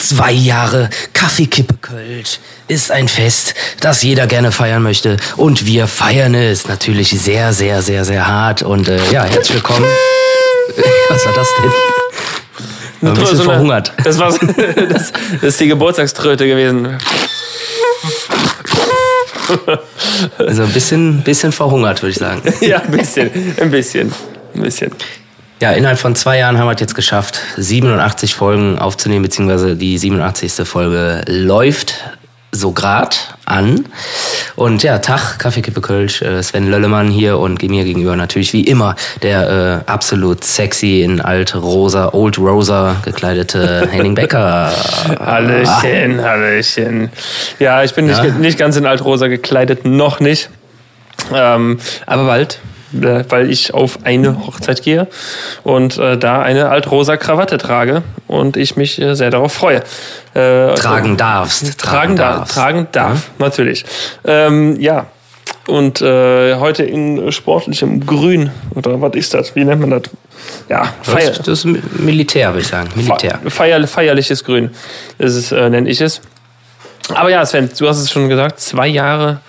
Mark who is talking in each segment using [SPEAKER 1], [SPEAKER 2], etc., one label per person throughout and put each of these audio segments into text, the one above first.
[SPEAKER 1] Zwei Jahre Kaffeekippe Kölsch ist ein Fest, das jeder gerne feiern möchte. Und wir feiern es natürlich sehr, sehr, sehr, sehr hart. Und äh, ja, herzlich willkommen. Was war das denn? War ein bisschen
[SPEAKER 2] So eine-
[SPEAKER 1] verhungert.
[SPEAKER 2] Das, war, das, das ist die Geburtstagströte gewesen.
[SPEAKER 1] Also ein bisschen, bisschen verhungert, würde ich sagen.
[SPEAKER 2] Ja, ein bisschen. Ein bisschen. Ein bisschen.
[SPEAKER 1] Ja, innerhalb von zwei Jahren haben wir es jetzt geschafft, 87 Folgen aufzunehmen, beziehungsweise die 87. Folge läuft so grad an. Und ja, Tag, Kaffeekippe Kölsch, äh, Sven Löllemann hier und mir gegenüber natürlich wie immer der äh, absolut sexy in alt-rosa, old rosa gekleidete Henning Becker.
[SPEAKER 2] Hallöchen, Hallöchen. Ja, ich bin nicht,
[SPEAKER 1] Ja.
[SPEAKER 2] nicht ganz in Altrosa gekleidet, noch nicht. Ähm, aber bald, äh, weil ich auf eine Hochzeit gehe und äh, da eine altrosa Krawatte trage und ich mich äh, sehr darauf freue. Äh,
[SPEAKER 1] Tragen darfst.
[SPEAKER 2] tragen darf, tragen darf, natürlich. Ähm, ja. Und äh, heute in sportlichem Grün, oder was ist das? Wie nennt man das? Ja, Feier,
[SPEAKER 1] Das, ist Mi- Militär, würde ich sagen. Militär.
[SPEAKER 2] Feier, feierliches Grün, ist es, äh, nenne ich es. Aber ja, Sven, du hast es schon gesagt, zwei Jahre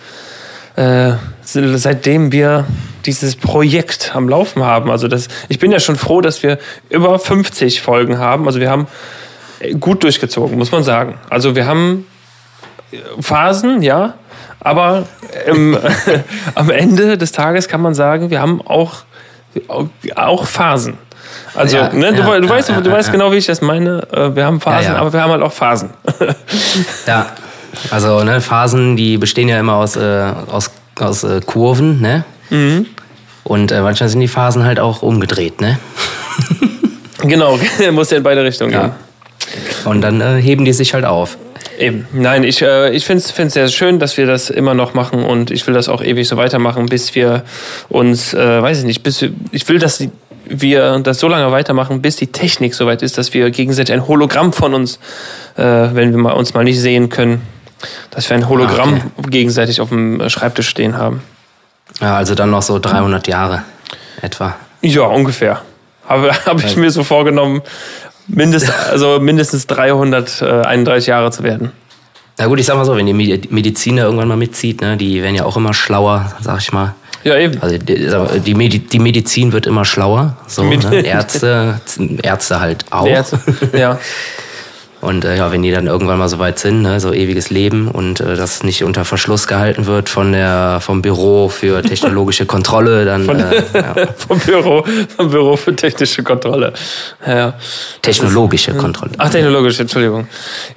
[SPEAKER 2] äh, seitdem wir dieses Projekt am Laufen haben. Also das, ich bin ja schon froh, dass wir über 50 Folgen haben. Also wir haben äh, gut durchgezogen, muss man sagen. Also wir haben äh, Phasen, ja, aber im, am Ende des Tages kann man sagen, wir haben auch, auch Phasen. Also,
[SPEAKER 1] Ja,
[SPEAKER 2] ne, du,
[SPEAKER 1] ja,
[SPEAKER 2] du
[SPEAKER 1] ja,
[SPEAKER 2] weißt, du weißt genau, wie ich das meine. Äh, Wir haben Phasen, aber wir haben halt auch Phasen.
[SPEAKER 1] Ja, also ne, Phasen, die bestehen ja immer aus, äh, aus, aus äh, Kurven, ne? Und äh, manchmal sind die Phasen halt auch umgedreht, ne?
[SPEAKER 2] genau, muss ja in beide Richtungen gehen.
[SPEAKER 1] Ja. Und dann äh, heben die sich halt auf.
[SPEAKER 2] Eben. Nein, ich, äh, ich finde es sehr schön, dass wir das immer noch machen und ich will das auch ewig so weitermachen, bis wir uns, äh, weiß ich nicht, bis wir, ich will, dass wir das so lange weitermachen, bis die Technik soweit ist, dass wir gegenseitig ein Hologramm von uns, äh, wenn wir mal, uns mal nicht sehen können, dass wir ein Hologramm gegenseitig auf dem Schreibtisch stehen haben.
[SPEAKER 1] Ja, also dann noch so 300 Jahre etwa.
[SPEAKER 2] Ja, ungefähr. Habe hab ich mir so vorgenommen, mindest, also mindestens 331 Jahre zu werden.
[SPEAKER 1] Na gut, ich sag mal so, wenn die Medi- Medizin da irgendwann mal mitzieht, ne, die werden ja auch immer schlauer, sag ich mal.
[SPEAKER 2] Ja, eben.
[SPEAKER 1] Also die, Medi die Medizin wird immer schlauer. So, ne? Ärzte, Ärzte halt auch.
[SPEAKER 2] Ärzte- ja.
[SPEAKER 1] Und äh, ja, wenn die dann irgendwann mal so weit sind, ne, so ewiges Leben und äh, das nicht unter Verschluss gehalten wird von der vom Büro für technologische Kontrolle, dann äh, ja,
[SPEAKER 2] vom Büro, vom Büro für technische Kontrolle. Ja.
[SPEAKER 1] technologische Kontrolle.
[SPEAKER 2] Ach, technologisch, Entschuldigung.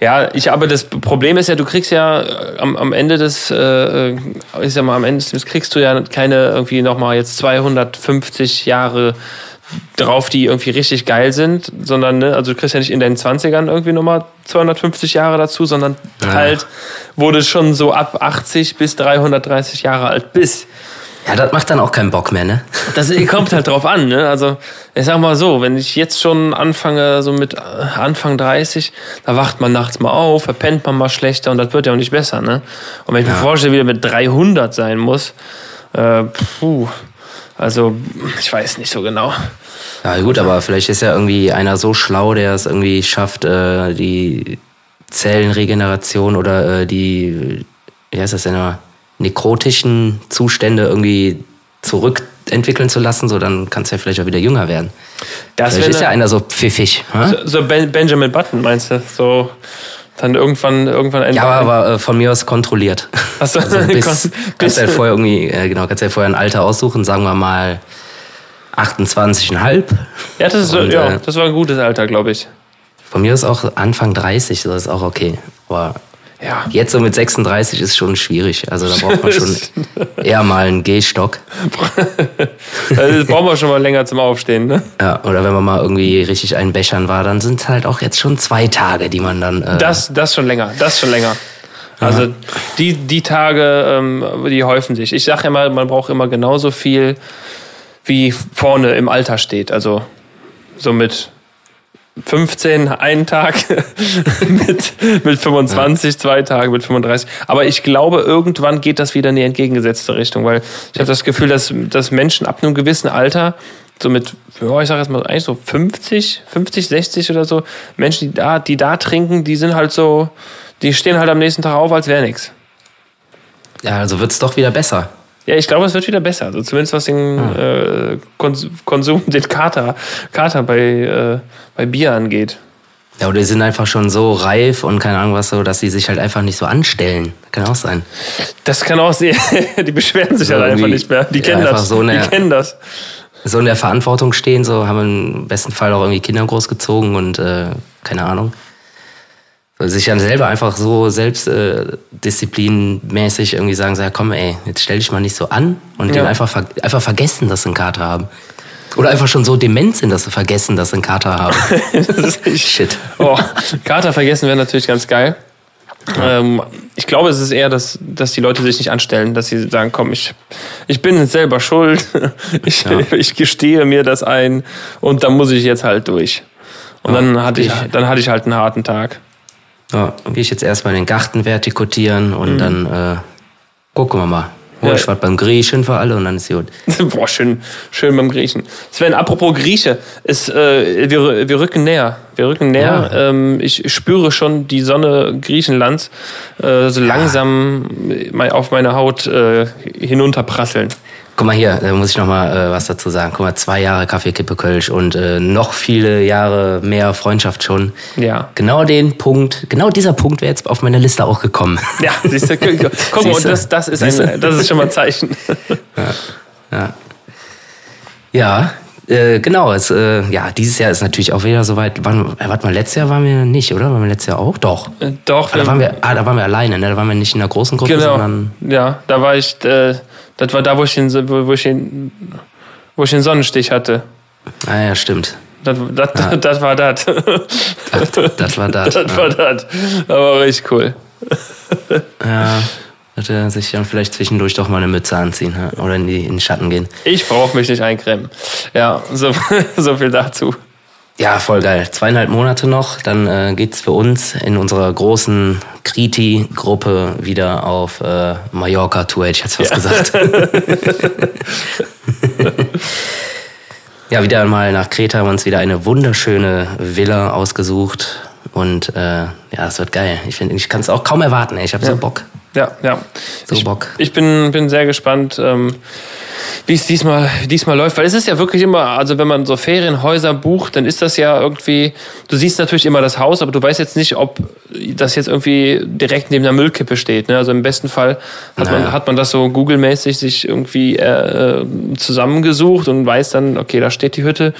[SPEAKER 2] Ja, ich, aber das Problem ist ja, du kriegst ja äh, am, am Ende des, äh, äh, ich sag mal, am Ende des kriegst du ja keine irgendwie nochmal jetzt 250 Jahre drauf, die irgendwie richtig geil sind, sondern, ne, also du kriegst ja nicht in deinen 20ern irgendwie nochmal 250 Jahre dazu, sondern
[SPEAKER 1] Ja.
[SPEAKER 2] halt, wo du schon so ab 80 bis 330 Jahre alt bist.
[SPEAKER 1] Ja, das macht dann auch keinen Bock mehr, ne?
[SPEAKER 2] Das kommt halt drauf an, ne? Also, ich sag mal so, wenn ich jetzt schon anfange, so mit äh, Anfang 30, da wacht man nachts mal auf, verpennt man mal schlechter und das wird ja auch nicht besser, ne? Und wenn ich mir vorstelle, wie der mit 300 sein muss, äh, puh, also, ich weiß nicht so genau.
[SPEAKER 1] Ja gut, aber vielleicht ist ja irgendwie einer so schlau, der es irgendwie schafft, äh, die Zellenregeneration oder äh, die, wie heißt das denn immer, nekrotischen Zustände irgendwie zurückentwickeln zu lassen, so dann kannst du ja vielleicht auch wieder jünger werden.
[SPEAKER 2] Das
[SPEAKER 1] vielleicht ist ja
[SPEAKER 2] ne-
[SPEAKER 1] einer so pfiffig.
[SPEAKER 2] so, so ben, Benjamin Button, meinst du? So, dann irgendwann, irgendwann ein.
[SPEAKER 1] Ja, aber, aber äh, von mir aus kontrolliert.
[SPEAKER 2] Ach so,
[SPEAKER 1] Also bis, kannst du halt vorher irgendwie, äh, genau, kannst du halt vorher ein Alter aussuchen, sagen wir mal 28,5.
[SPEAKER 2] ja, das ist,
[SPEAKER 1] Und,
[SPEAKER 2] ja,
[SPEAKER 1] äh,
[SPEAKER 2] das war ein gutes Alter, glaube ich.
[SPEAKER 1] Von mir ist auch Anfang 30, so ist auch okay. Aber
[SPEAKER 2] Ja.
[SPEAKER 1] jetzt so mit 36 ist schon schwierig. Also da braucht man schon eher mal einen Gehstock.
[SPEAKER 2] Also, das brauchen wir schon mal länger zum Aufstehen, ne?
[SPEAKER 1] Ja, oder wenn man mal irgendwie richtig einen Bechern war, dann sind es halt auch jetzt schon zwei Tage, die man dann. Äh,
[SPEAKER 2] Das, das schon länger, das schon länger. Also die, die Tage, ähm, die häufen sich. Ich sage immer, man braucht immer genauso viel, wie vorne im Alter steht. Also so mit 15 einen Tag, mit, mit 25 zwei Tage, mit 35. Aber ich glaube, irgendwann geht das wieder in die entgegengesetzte Richtung, weil ich habe das Gefühl, dass, dass Menschen ab einem gewissen Alter so mit, ja, ich sag jetzt mal, eigentlich so 50, 50, 60 oder so, Menschen, die da, die da trinken, die sind halt so, die stehen halt am nächsten Tag auf, als wäre nichts.
[SPEAKER 1] Ja, also wird es doch wieder besser.
[SPEAKER 2] Ja, ich glaube, es wird wieder besser. Also zumindest was den
[SPEAKER 1] Ah.
[SPEAKER 2] äh, Kons Konsum, den Kater, Kater bei, äh, bei Bier angeht.
[SPEAKER 1] Ja, oder die sind einfach schon so reif und keine Ahnung was so, dass sie sich halt einfach nicht so anstellen. Kann auch sein.
[SPEAKER 2] Das kann auch sehen. Die beschweren sich
[SPEAKER 1] So
[SPEAKER 2] halt einfach nicht mehr. Die
[SPEAKER 1] ja,
[SPEAKER 2] kennen
[SPEAKER 1] einfach
[SPEAKER 2] das.
[SPEAKER 1] so eine-
[SPEAKER 2] die kennen das.
[SPEAKER 1] So in der Verantwortung stehen, so haben im besten Fall auch irgendwie Kinder großgezogen und äh, keine Ahnung. Sich dann selber einfach so selbstdisziplinmäßig irgendwie sagen, so, ja komm ey, jetzt stell dich mal nicht so an und
[SPEAKER 2] Ja.
[SPEAKER 1] den einfach, ver einfach vergessen, dass sie einen Kater haben. Oder einfach schon so dement sind, dass sie vergessen, dass sie einen Kater haben. Shit.
[SPEAKER 2] Oh, Kater vergessen wäre natürlich ganz geil. Ähm, ich glaube, es ist eher, dass, dass die Leute sich nicht anstellen, dass sie sagen, komm, ich, ich bin selber schuld, ich,
[SPEAKER 1] Ja.
[SPEAKER 2] ich gestehe mir das ein und dann muss ich jetzt halt durch. Und
[SPEAKER 1] Ja,
[SPEAKER 2] dann, hatte ich,
[SPEAKER 1] ich-
[SPEAKER 2] dann hatte ich halt einen harten Tag.
[SPEAKER 1] Ja, dann gehe ich jetzt erstmal in den Garten vertikutieren und dann äh, gucken wir mal. Hol
[SPEAKER 2] Ja.
[SPEAKER 1] ich was beim Griechen für alle und dann ist gut.
[SPEAKER 2] Boah, schön, schön beim Griechen. Sven, apropos Grieche, ist, äh, wir, wir rücken näher. Wir rücken näher.
[SPEAKER 1] Ja.
[SPEAKER 2] Ähm, ich spüre schon die Sonne Griechenlands äh, so langsam mal auf meine Haut äh, hinunterprasseln.
[SPEAKER 1] Guck mal hier, da muss ich noch mal äh, was dazu sagen. Guck mal, zwei Jahre Kaffee, Kippe, Kölsch und äh, noch viele Jahre mehr Freundschaft schon.
[SPEAKER 2] Ja.
[SPEAKER 1] Genau den Punkt, genau dieser Punkt wäre jetzt auf meiner Liste auch gekommen.
[SPEAKER 2] Ja, siehst du, guck, mal, und das, das, ist ein, das ist schon mal ein Zeichen.
[SPEAKER 1] Ja, ja äh, genau. Es, äh, ja, dieses Jahr ist natürlich auch wieder soweit. Wann, äh, warte mal, letztes Jahr waren wir nicht, oder? Waren wir letztes Jahr auch? Doch.
[SPEAKER 2] Doch,
[SPEAKER 1] Ah, da, waren wir, ah, da waren wir alleine, ne? Da waren wir nicht in einer großen Gruppe,
[SPEAKER 2] genau.
[SPEAKER 1] sondern.
[SPEAKER 2] Ja, da war ich, äh, das war da, wo ich den, wo, wo ich den, wo ich den Sonnenstich hatte.
[SPEAKER 1] Ah ja, stimmt.
[SPEAKER 2] Das, das,
[SPEAKER 1] Ja.
[SPEAKER 2] das war das.
[SPEAKER 1] Das, das war das.
[SPEAKER 2] Das war das. Aber richtig cool.
[SPEAKER 1] Ja, hätte sich dann vielleicht zwischendurch doch mal eine Mütze anziehen ja? oder in, die, in den Schatten gehen.
[SPEAKER 2] Ich brauche mich nicht eincremen. Ja, so, so viel dazu.
[SPEAKER 1] Ja, voll geil. Zweieinhalb Monate noch, dann äh, geht's für uns in unserer großen Kriti-Gruppe wieder auf äh, Mallorca-Tour, hätte ich jetzt fast
[SPEAKER 2] Ja.
[SPEAKER 1] gesagt. ja, wieder mal nach Kreta haben wir uns wieder eine wunderschöne Villa ausgesucht. Und äh, ja, es wird geil. Ich, find, ich kann es auch kaum erwarten. Ey. Ich habe so Bock.
[SPEAKER 2] Ja, ja.
[SPEAKER 1] So
[SPEAKER 2] ich,
[SPEAKER 1] Bock.
[SPEAKER 2] Ich bin, bin sehr gespannt, ähm, wie es diesmal, diesmal läuft. Weil es ist ja wirklich immer, also wenn man so Ferienhäuser bucht, dann ist das ja irgendwie, du siehst natürlich immer das Haus, aber du weißt jetzt nicht, ob das jetzt irgendwie direkt neben der Müllkippe steht. Ne? Also im besten Fall hat, man,
[SPEAKER 1] Naja.
[SPEAKER 2] hat man das so Google-mäßig sich irgendwie äh, zusammengesucht und weiß dann, okay, da steht die Hütte.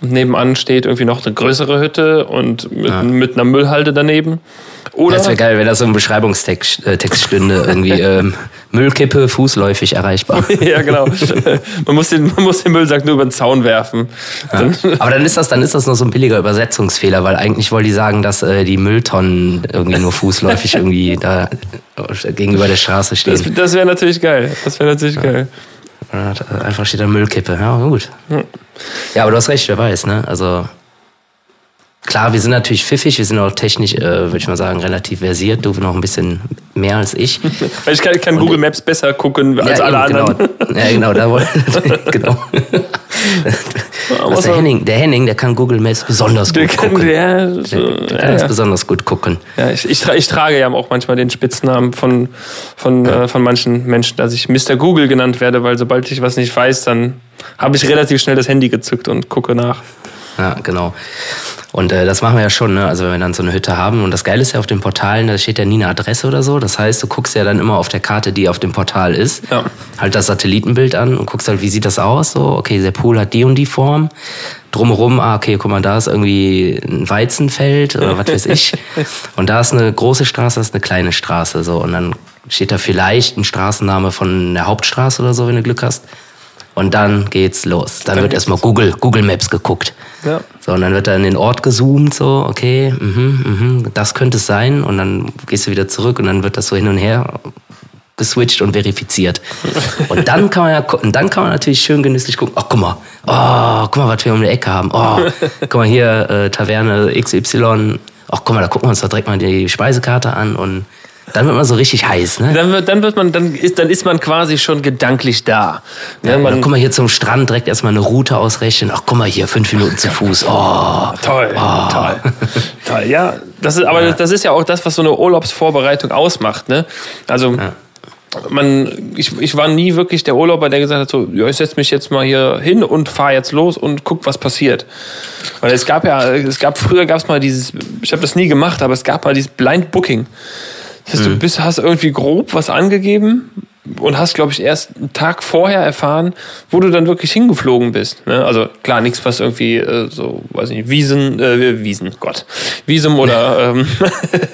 [SPEAKER 2] Und nebenan steht irgendwie noch eine größere Hütte und mit, mit einer Müllhalde daneben. Oder
[SPEAKER 1] Das wäre geil, wenn das so im Beschreibungstext äh, Text stünde. Irgendwie ähm, Müllkippe fußläufig erreichbar.
[SPEAKER 2] ja, genau. man, muss den, man muss den Müllsack nur über den Zaun werfen. Dann,
[SPEAKER 1] Aber dann ist das, dann ist das noch so ein billiger Übersetzungsfehler, weil eigentlich wollen die sagen, dass äh, die Mülltonnen irgendwie nur fußläufig irgendwie da äh, gegenüber der Straße
[SPEAKER 2] das
[SPEAKER 1] stehen.
[SPEAKER 2] das wäre natürlich geil. Das wäre natürlich geil.
[SPEAKER 1] Hat, äh, Einfach steht da Müllkippe. Ja, gut. Ja, aber du hast recht, wer weiß, ne? Also klar, wir sind natürlich pfiffig, wir sind auch technisch, äh, würde ich mal sagen, relativ versiert. Du noch ein bisschen mehr als ich.
[SPEAKER 2] Weil ich kann, kann Google Maps besser gucken als
[SPEAKER 1] ja,
[SPEAKER 2] alle
[SPEAKER 1] eben,
[SPEAKER 2] anderen.
[SPEAKER 1] Genau. Ja, genau, da wollte genau. Was der, Henning, der Henning, der kann Google Maps besonders
[SPEAKER 2] Der
[SPEAKER 1] gut
[SPEAKER 2] kann,
[SPEAKER 1] gucken.
[SPEAKER 2] ja,
[SPEAKER 1] Der, der
[SPEAKER 2] ja,
[SPEAKER 1] kann das
[SPEAKER 2] ja.
[SPEAKER 1] besonders gut gucken.
[SPEAKER 2] ja ich, ich, tra ich trage ja auch manchmal den Spitznamen von, von, äh, von manchen Menschen, dass ich Mr. Google genannt werde, weil sobald ich was nicht weiß, dann habe ich relativ schnell das Handy gezückt und gucke nach.
[SPEAKER 1] Ja, genau. Und äh, das machen wir ja schon, ne? Also wenn wir dann so eine Hütte haben. Und das Geile ist ja auf den Portalen, da steht ja nie eine Adresse oder so. Das heißt, du guckst ja dann immer auf der Karte, die auf dem Portal ist,
[SPEAKER 2] Ja.
[SPEAKER 1] halt das Satellitenbild an und guckst halt, wie sieht das aus? So, okay, der Pool hat die und die Form. Drumherum, ah, okay, guck mal, da ist irgendwie ein Weizenfeld oder was weiß ich. Und da ist eine große Straße, das ist eine kleine Straße. So. Und dann steht da vielleicht ein Straßenname von der Hauptstraße oder so, wenn du Glück hast. Und dann geht's los. Dann wird erstmal Google, Google Maps geguckt.
[SPEAKER 2] Ja.
[SPEAKER 1] So, und dann wird da in den Ort gezoomt, so, okay, mhm, mhm, das könnte es sein. Und dann gehst du wieder zurück und dann wird das so hin und her geswitcht und verifiziert. Und dann kann man ja, dann kann man natürlich schön genüsslich gucken, ach, guck mal, oh, guck mal, was wir um die Ecke haben. Oh, guck mal hier, äh, Taverne XY. Ach, guck mal, da gucken wir uns doch direkt mal die Speisekarte an und Dann wird man so richtig heiß, ne?
[SPEAKER 2] Dann wird, dann wird man, dann ist, dann ist man quasi schon gedanklich da.
[SPEAKER 1] Ja, man, guck mal hier zum Strand, direkt erstmal eine Route ausrechnen. Ach, guck mal hier, fünf Minuten zu Fuß. Oh,
[SPEAKER 2] toll, oh. toll, toll. Ja, das ist, aber ja. das ist ja auch das, was so eine Urlaubsvorbereitung ausmacht, ne? Also. Ja man, ich, ich war nie wirklich der Urlauber, der gesagt hat, so, ja, ich setze mich jetzt mal hier hin und fahre jetzt los und guck, was passiert. Weil es gab ja, es gab früher gab es mal dieses, ich habe das nie gemacht, aber es gab mal dieses Blind Booking. Das heißt, mhm. du bist, hast irgendwie grob was angegeben, und hast, glaube ich, erst einen Tag vorher erfahren, wo du dann wirklich hingeflogen bist. Ne? Also klar, nichts, was irgendwie äh, so, weiß ich nicht, Wiesen, äh, Wiesen, Gott, Wiesum oder ähm,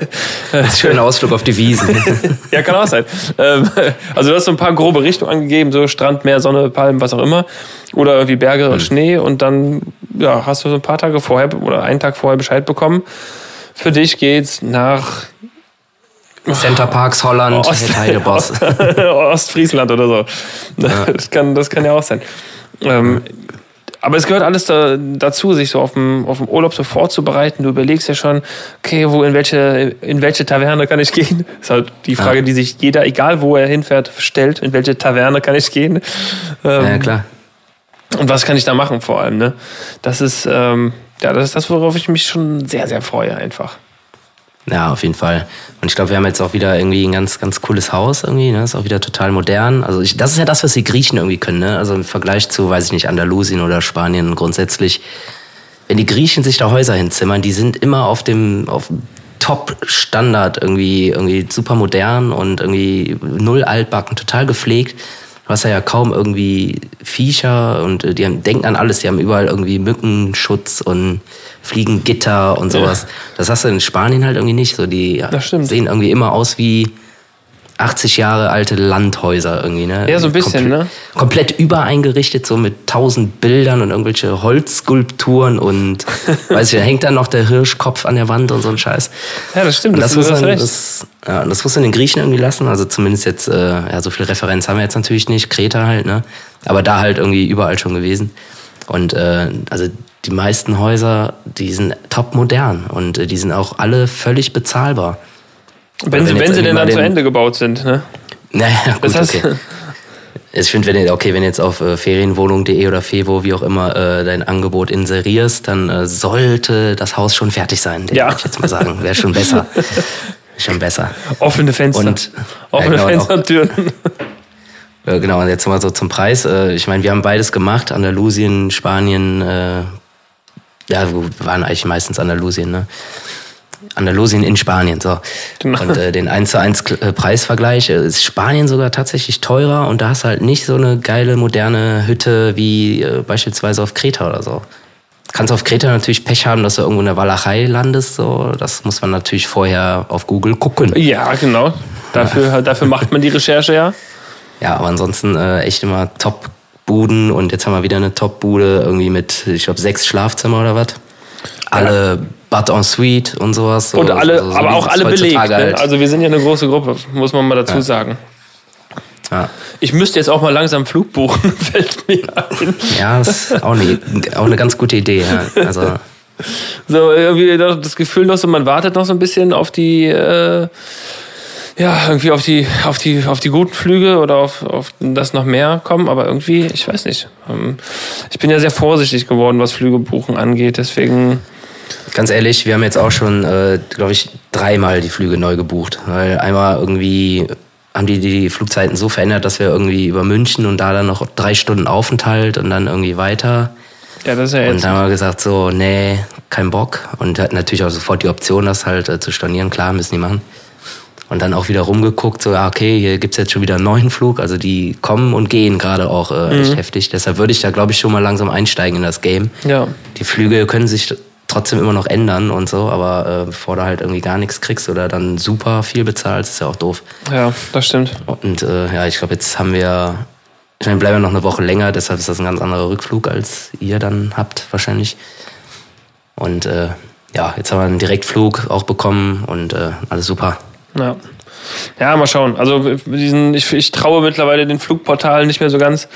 [SPEAKER 1] schöner Ausflug auf die Wiesen.
[SPEAKER 2] ja, kann auch sein. Ähm, also du hast so ein paar grobe Richtungen angegeben, so Strand, Meer, Sonne, Palmen, was auch immer, oder irgendwie Berge und mhm. Schnee und dann ja, hast du so ein paar Tage vorher oder einen Tag vorher Bescheid bekommen. Für dich geht's nach
[SPEAKER 1] Center Parks Holland, Ost, Heideboss.
[SPEAKER 2] Ostfriesland oder so. Ja. Das, kann, das kann ja auch sein. Ähm, aber es gehört alles da, dazu, sich so auf dem, auf dem Urlaub so vorzubereiten. Du überlegst ja schon, okay, wo in welche, in welche Taverne kann ich gehen? Das ist halt die Frage, ja. die sich jeder, egal wo er hinfährt, stellt. In welche Taverne kann ich gehen?
[SPEAKER 1] Ähm, ja, klar.
[SPEAKER 2] Und was kann ich da machen vor allem? Ne? Das ist, ähm, ja, das ist das, worauf ich mich schon sehr, sehr freue einfach.
[SPEAKER 1] Ja, auf jeden Fall. Und ich glaube, wir haben jetzt auch wieder irgendwie ein ganz, ganz cooles Haus irgendwie, ne? Ist auch wieder total modern. Also ich, das ist ja das, was die Griechen irgendwie können, ne? Also im Vergleich zu, weiß ich nicht, Andalusien oder Spanien grundsätzlich. Wenn die Griechen sich da Häuser hinzimmern, die sind immer auf dem, auf Top-Standard irgendwie, irgendwie super modern und irgendwie null altbacken, total gepflegt. Du hast ja kaum irgendwie Viecher und äh, die haben, denken an alles. Die haben überall irgendwie Mückenschutz und Fliegengitter und sowas. Ja. Das hast du in Spanien halt irgendwie nicht. So, die sehen irgendwie immer aus wie 80 Jahre alte Landhäuser irgendwie, ne?
[SPEAKER 2] Ja, so ein bisschen,
[SPEAKER 1] Komple
[SPEAKER 2] ne?
[SPEAKER 1] Komplett übereingerichtet, so mit tausend Bildern und irgendwelche Holzskulpturen und weiß ich, da hängt dann noch der Hirschkopf an der Wand und so ein Scheiß.
[SPEAKER 2] Ja, das stimmt,
[SPEAKER 1] das, das, muss dann, das, ja, das muss man den Griechen irgendwie lassen. Also zumindest jetzt, äh, ja, so viel Referenz haben wir jetzt natürlich nicht, Kreta halt, ne? Aber da halt irgendwie überall schon gewesen. Und äh, also die meisten Häuser, die sind top modern und äh, die sind auch alle völlig bezahlbar.
[SPEAKER 2] Wenn, sie, wenn sie denn dann zu Ende gebaut sind, ne?
[SPEAKER 1] Naja, gut, das okay. Ich finde, wenn, okay, wenn jetzt auf äh, ferienwohnung.de oder Fevo, wie auch immer, äh, dein Angebot inserierst, dann äh, sollte das Haus schon fertig sein. Ja. Würde ich jetzt mal sagen. Wäre schon besser. schon besser.
[SPEAKER 2] Offene Fenster. Und, Offene ja, genau, Fenster und Türen.
[SPEAKER 1] Äh, genau, und jetzt mal so zum Preis. Äh, ich meine, wir haben beides gemacht. Andalusien, Spanien, äh, ja, wir waren eigentlich meistens Andalusien, ne? Andalusien in Spanien, so. Genau. Und äh, den 1 zu 1 äh, Preisvergleich äh, ist Spanien sogar tatsächlich teurer und da hast du halt nicht so eine geile moderne Hütte wie äh, beispielsweise auf Kreta oder so. Kannst auf Kreta natürlich Pech haben, dass du irgendwo in der Walachei landest, so. Das muss man natürlich vorher auf Google gucken.
[SPEAKER 2] Ja, genau. Dafür, dafür macht man die Recherche ja.
[SPEAKER 1] Ja, aber ansonsten äh, echt immer top Buden und jetzt haben wir wieder eine Top-Bude, irgendwie mit, ich glaube, sechs Schlafzimmer oder was. Alle ja. Bad en Suite und sowas.
[SPEAKER 2] So, und alle, so, so aber auch alle belegt. Ne? Halt. Also wir sind ja eine große Gruppe, muss man mal dazu ja. sagen. Ja. Ich müsste jetzt auch mal langsam Flug buchen, fällt mir ein.
[SPEAKER 1] Ja, das ist auch eine, auch eine ganz gute Idee. Ja. Also.
[SPEAKER 2] So, irgendwie das Gefühl noch so, man wartet noch so ein bisschen auf die äh, ja, irgendwie auf die, auf die, auf die guten Flüge oder auf, auf das noch mehr kommen, aber irgendwie, ich weiß nicht. Ähm, ich bin ja sehr vorsichtig geworden, was Flüge buchen angeht, deswegen.
[SPEAKER 1] Ganz ehrlich, wir haben jetzt auch schon, äh, glaube ich, dreimal die Flüge neu gebucht. Weil einmal irgendwie haben die die Flugzeiten so verändert, dass wir irgendwie über München und da dann noch drei Stunden Aufenthalt und dann irgendwie weiter.
[SPEAKER 2] Ja, das ist ja jetzt.
[SPEAKER 1] Und dann haben wir gesagt, so, nee, kein Bock. Und hatten natürlich auch sofort die Option, das halt äh, zu stornieren. Klar, müssen die machen. Und dann auch wieder rumgeguckt, so, okay, hier gibt's jetzt schon wieder einen neuen Flug. Also die kommen und gehen gerade auch äh, mhm. echt heftig. Deshalb würde ich da, glaube ich, schon mal langsam einsteigen in das Game.
[SPEAKER 2] Ja.
[SPEAKER 1] Die Flüge können sich trotzdem immer noch ändern und so, aber äh, bevor du halt irgendwie gar nichts kriegst oder dann super viel bezahlst, ist ja auch doof.
[SPEAKER 2] Ja, das stimmt.
[SPEAKER 1] Und äh, ja, ich glaube, jetzt haben wir, ich meine, bleiben wir noch eine Woche länger, deshalb ist das ein ganz anderer Rückflug, als ihr dann habt wahrscheinlich. Und äh, ja, jetzt haben wir einen Direktflug auch bekommen und äh, alles super.
[SPEAKER 2] Ja. Ja, mal schauen. Also diesen, ich, ich traue mittlerweile den Flugportalen nicht mehr so ganz,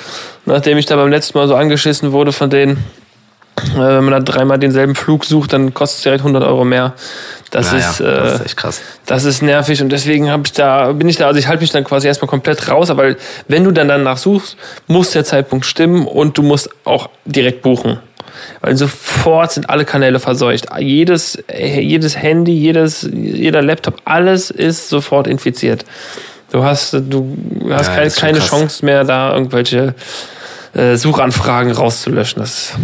[SPEAKER 2] nachdem ich da beim letzten Mal so angeschissen wurde von denen. Äh, wenn man da dreimal denselben Flug sucht, dann kostet es direkt 100 Euro mehr. Das,
[SPEAKER 1] Naja,
[SPEAKER 2] ist, äh,
[SPEAKER 1] das ist echt krass.
[SPEAKER 2] das ist nervig und deswegen hab ich da, bin ich da, also ich halte mich dann quasi erstmal komplett raus, aber wenn du dann danach suchst, muss der Zeitpunkt stimmen und du musst auch direkt buchen. Weil sofort sind alle Kanäle verseucht. Jedes, jedes Handy, jedes, jeder Laptop, alles ist sofort infiziert. Du hast, du hast
[SPEAKER 1] Ja,
[SPEAKER 2] keine, keine. Chance mehr, da irgendwelche äh, Suchanfragen rauszulöschen. Das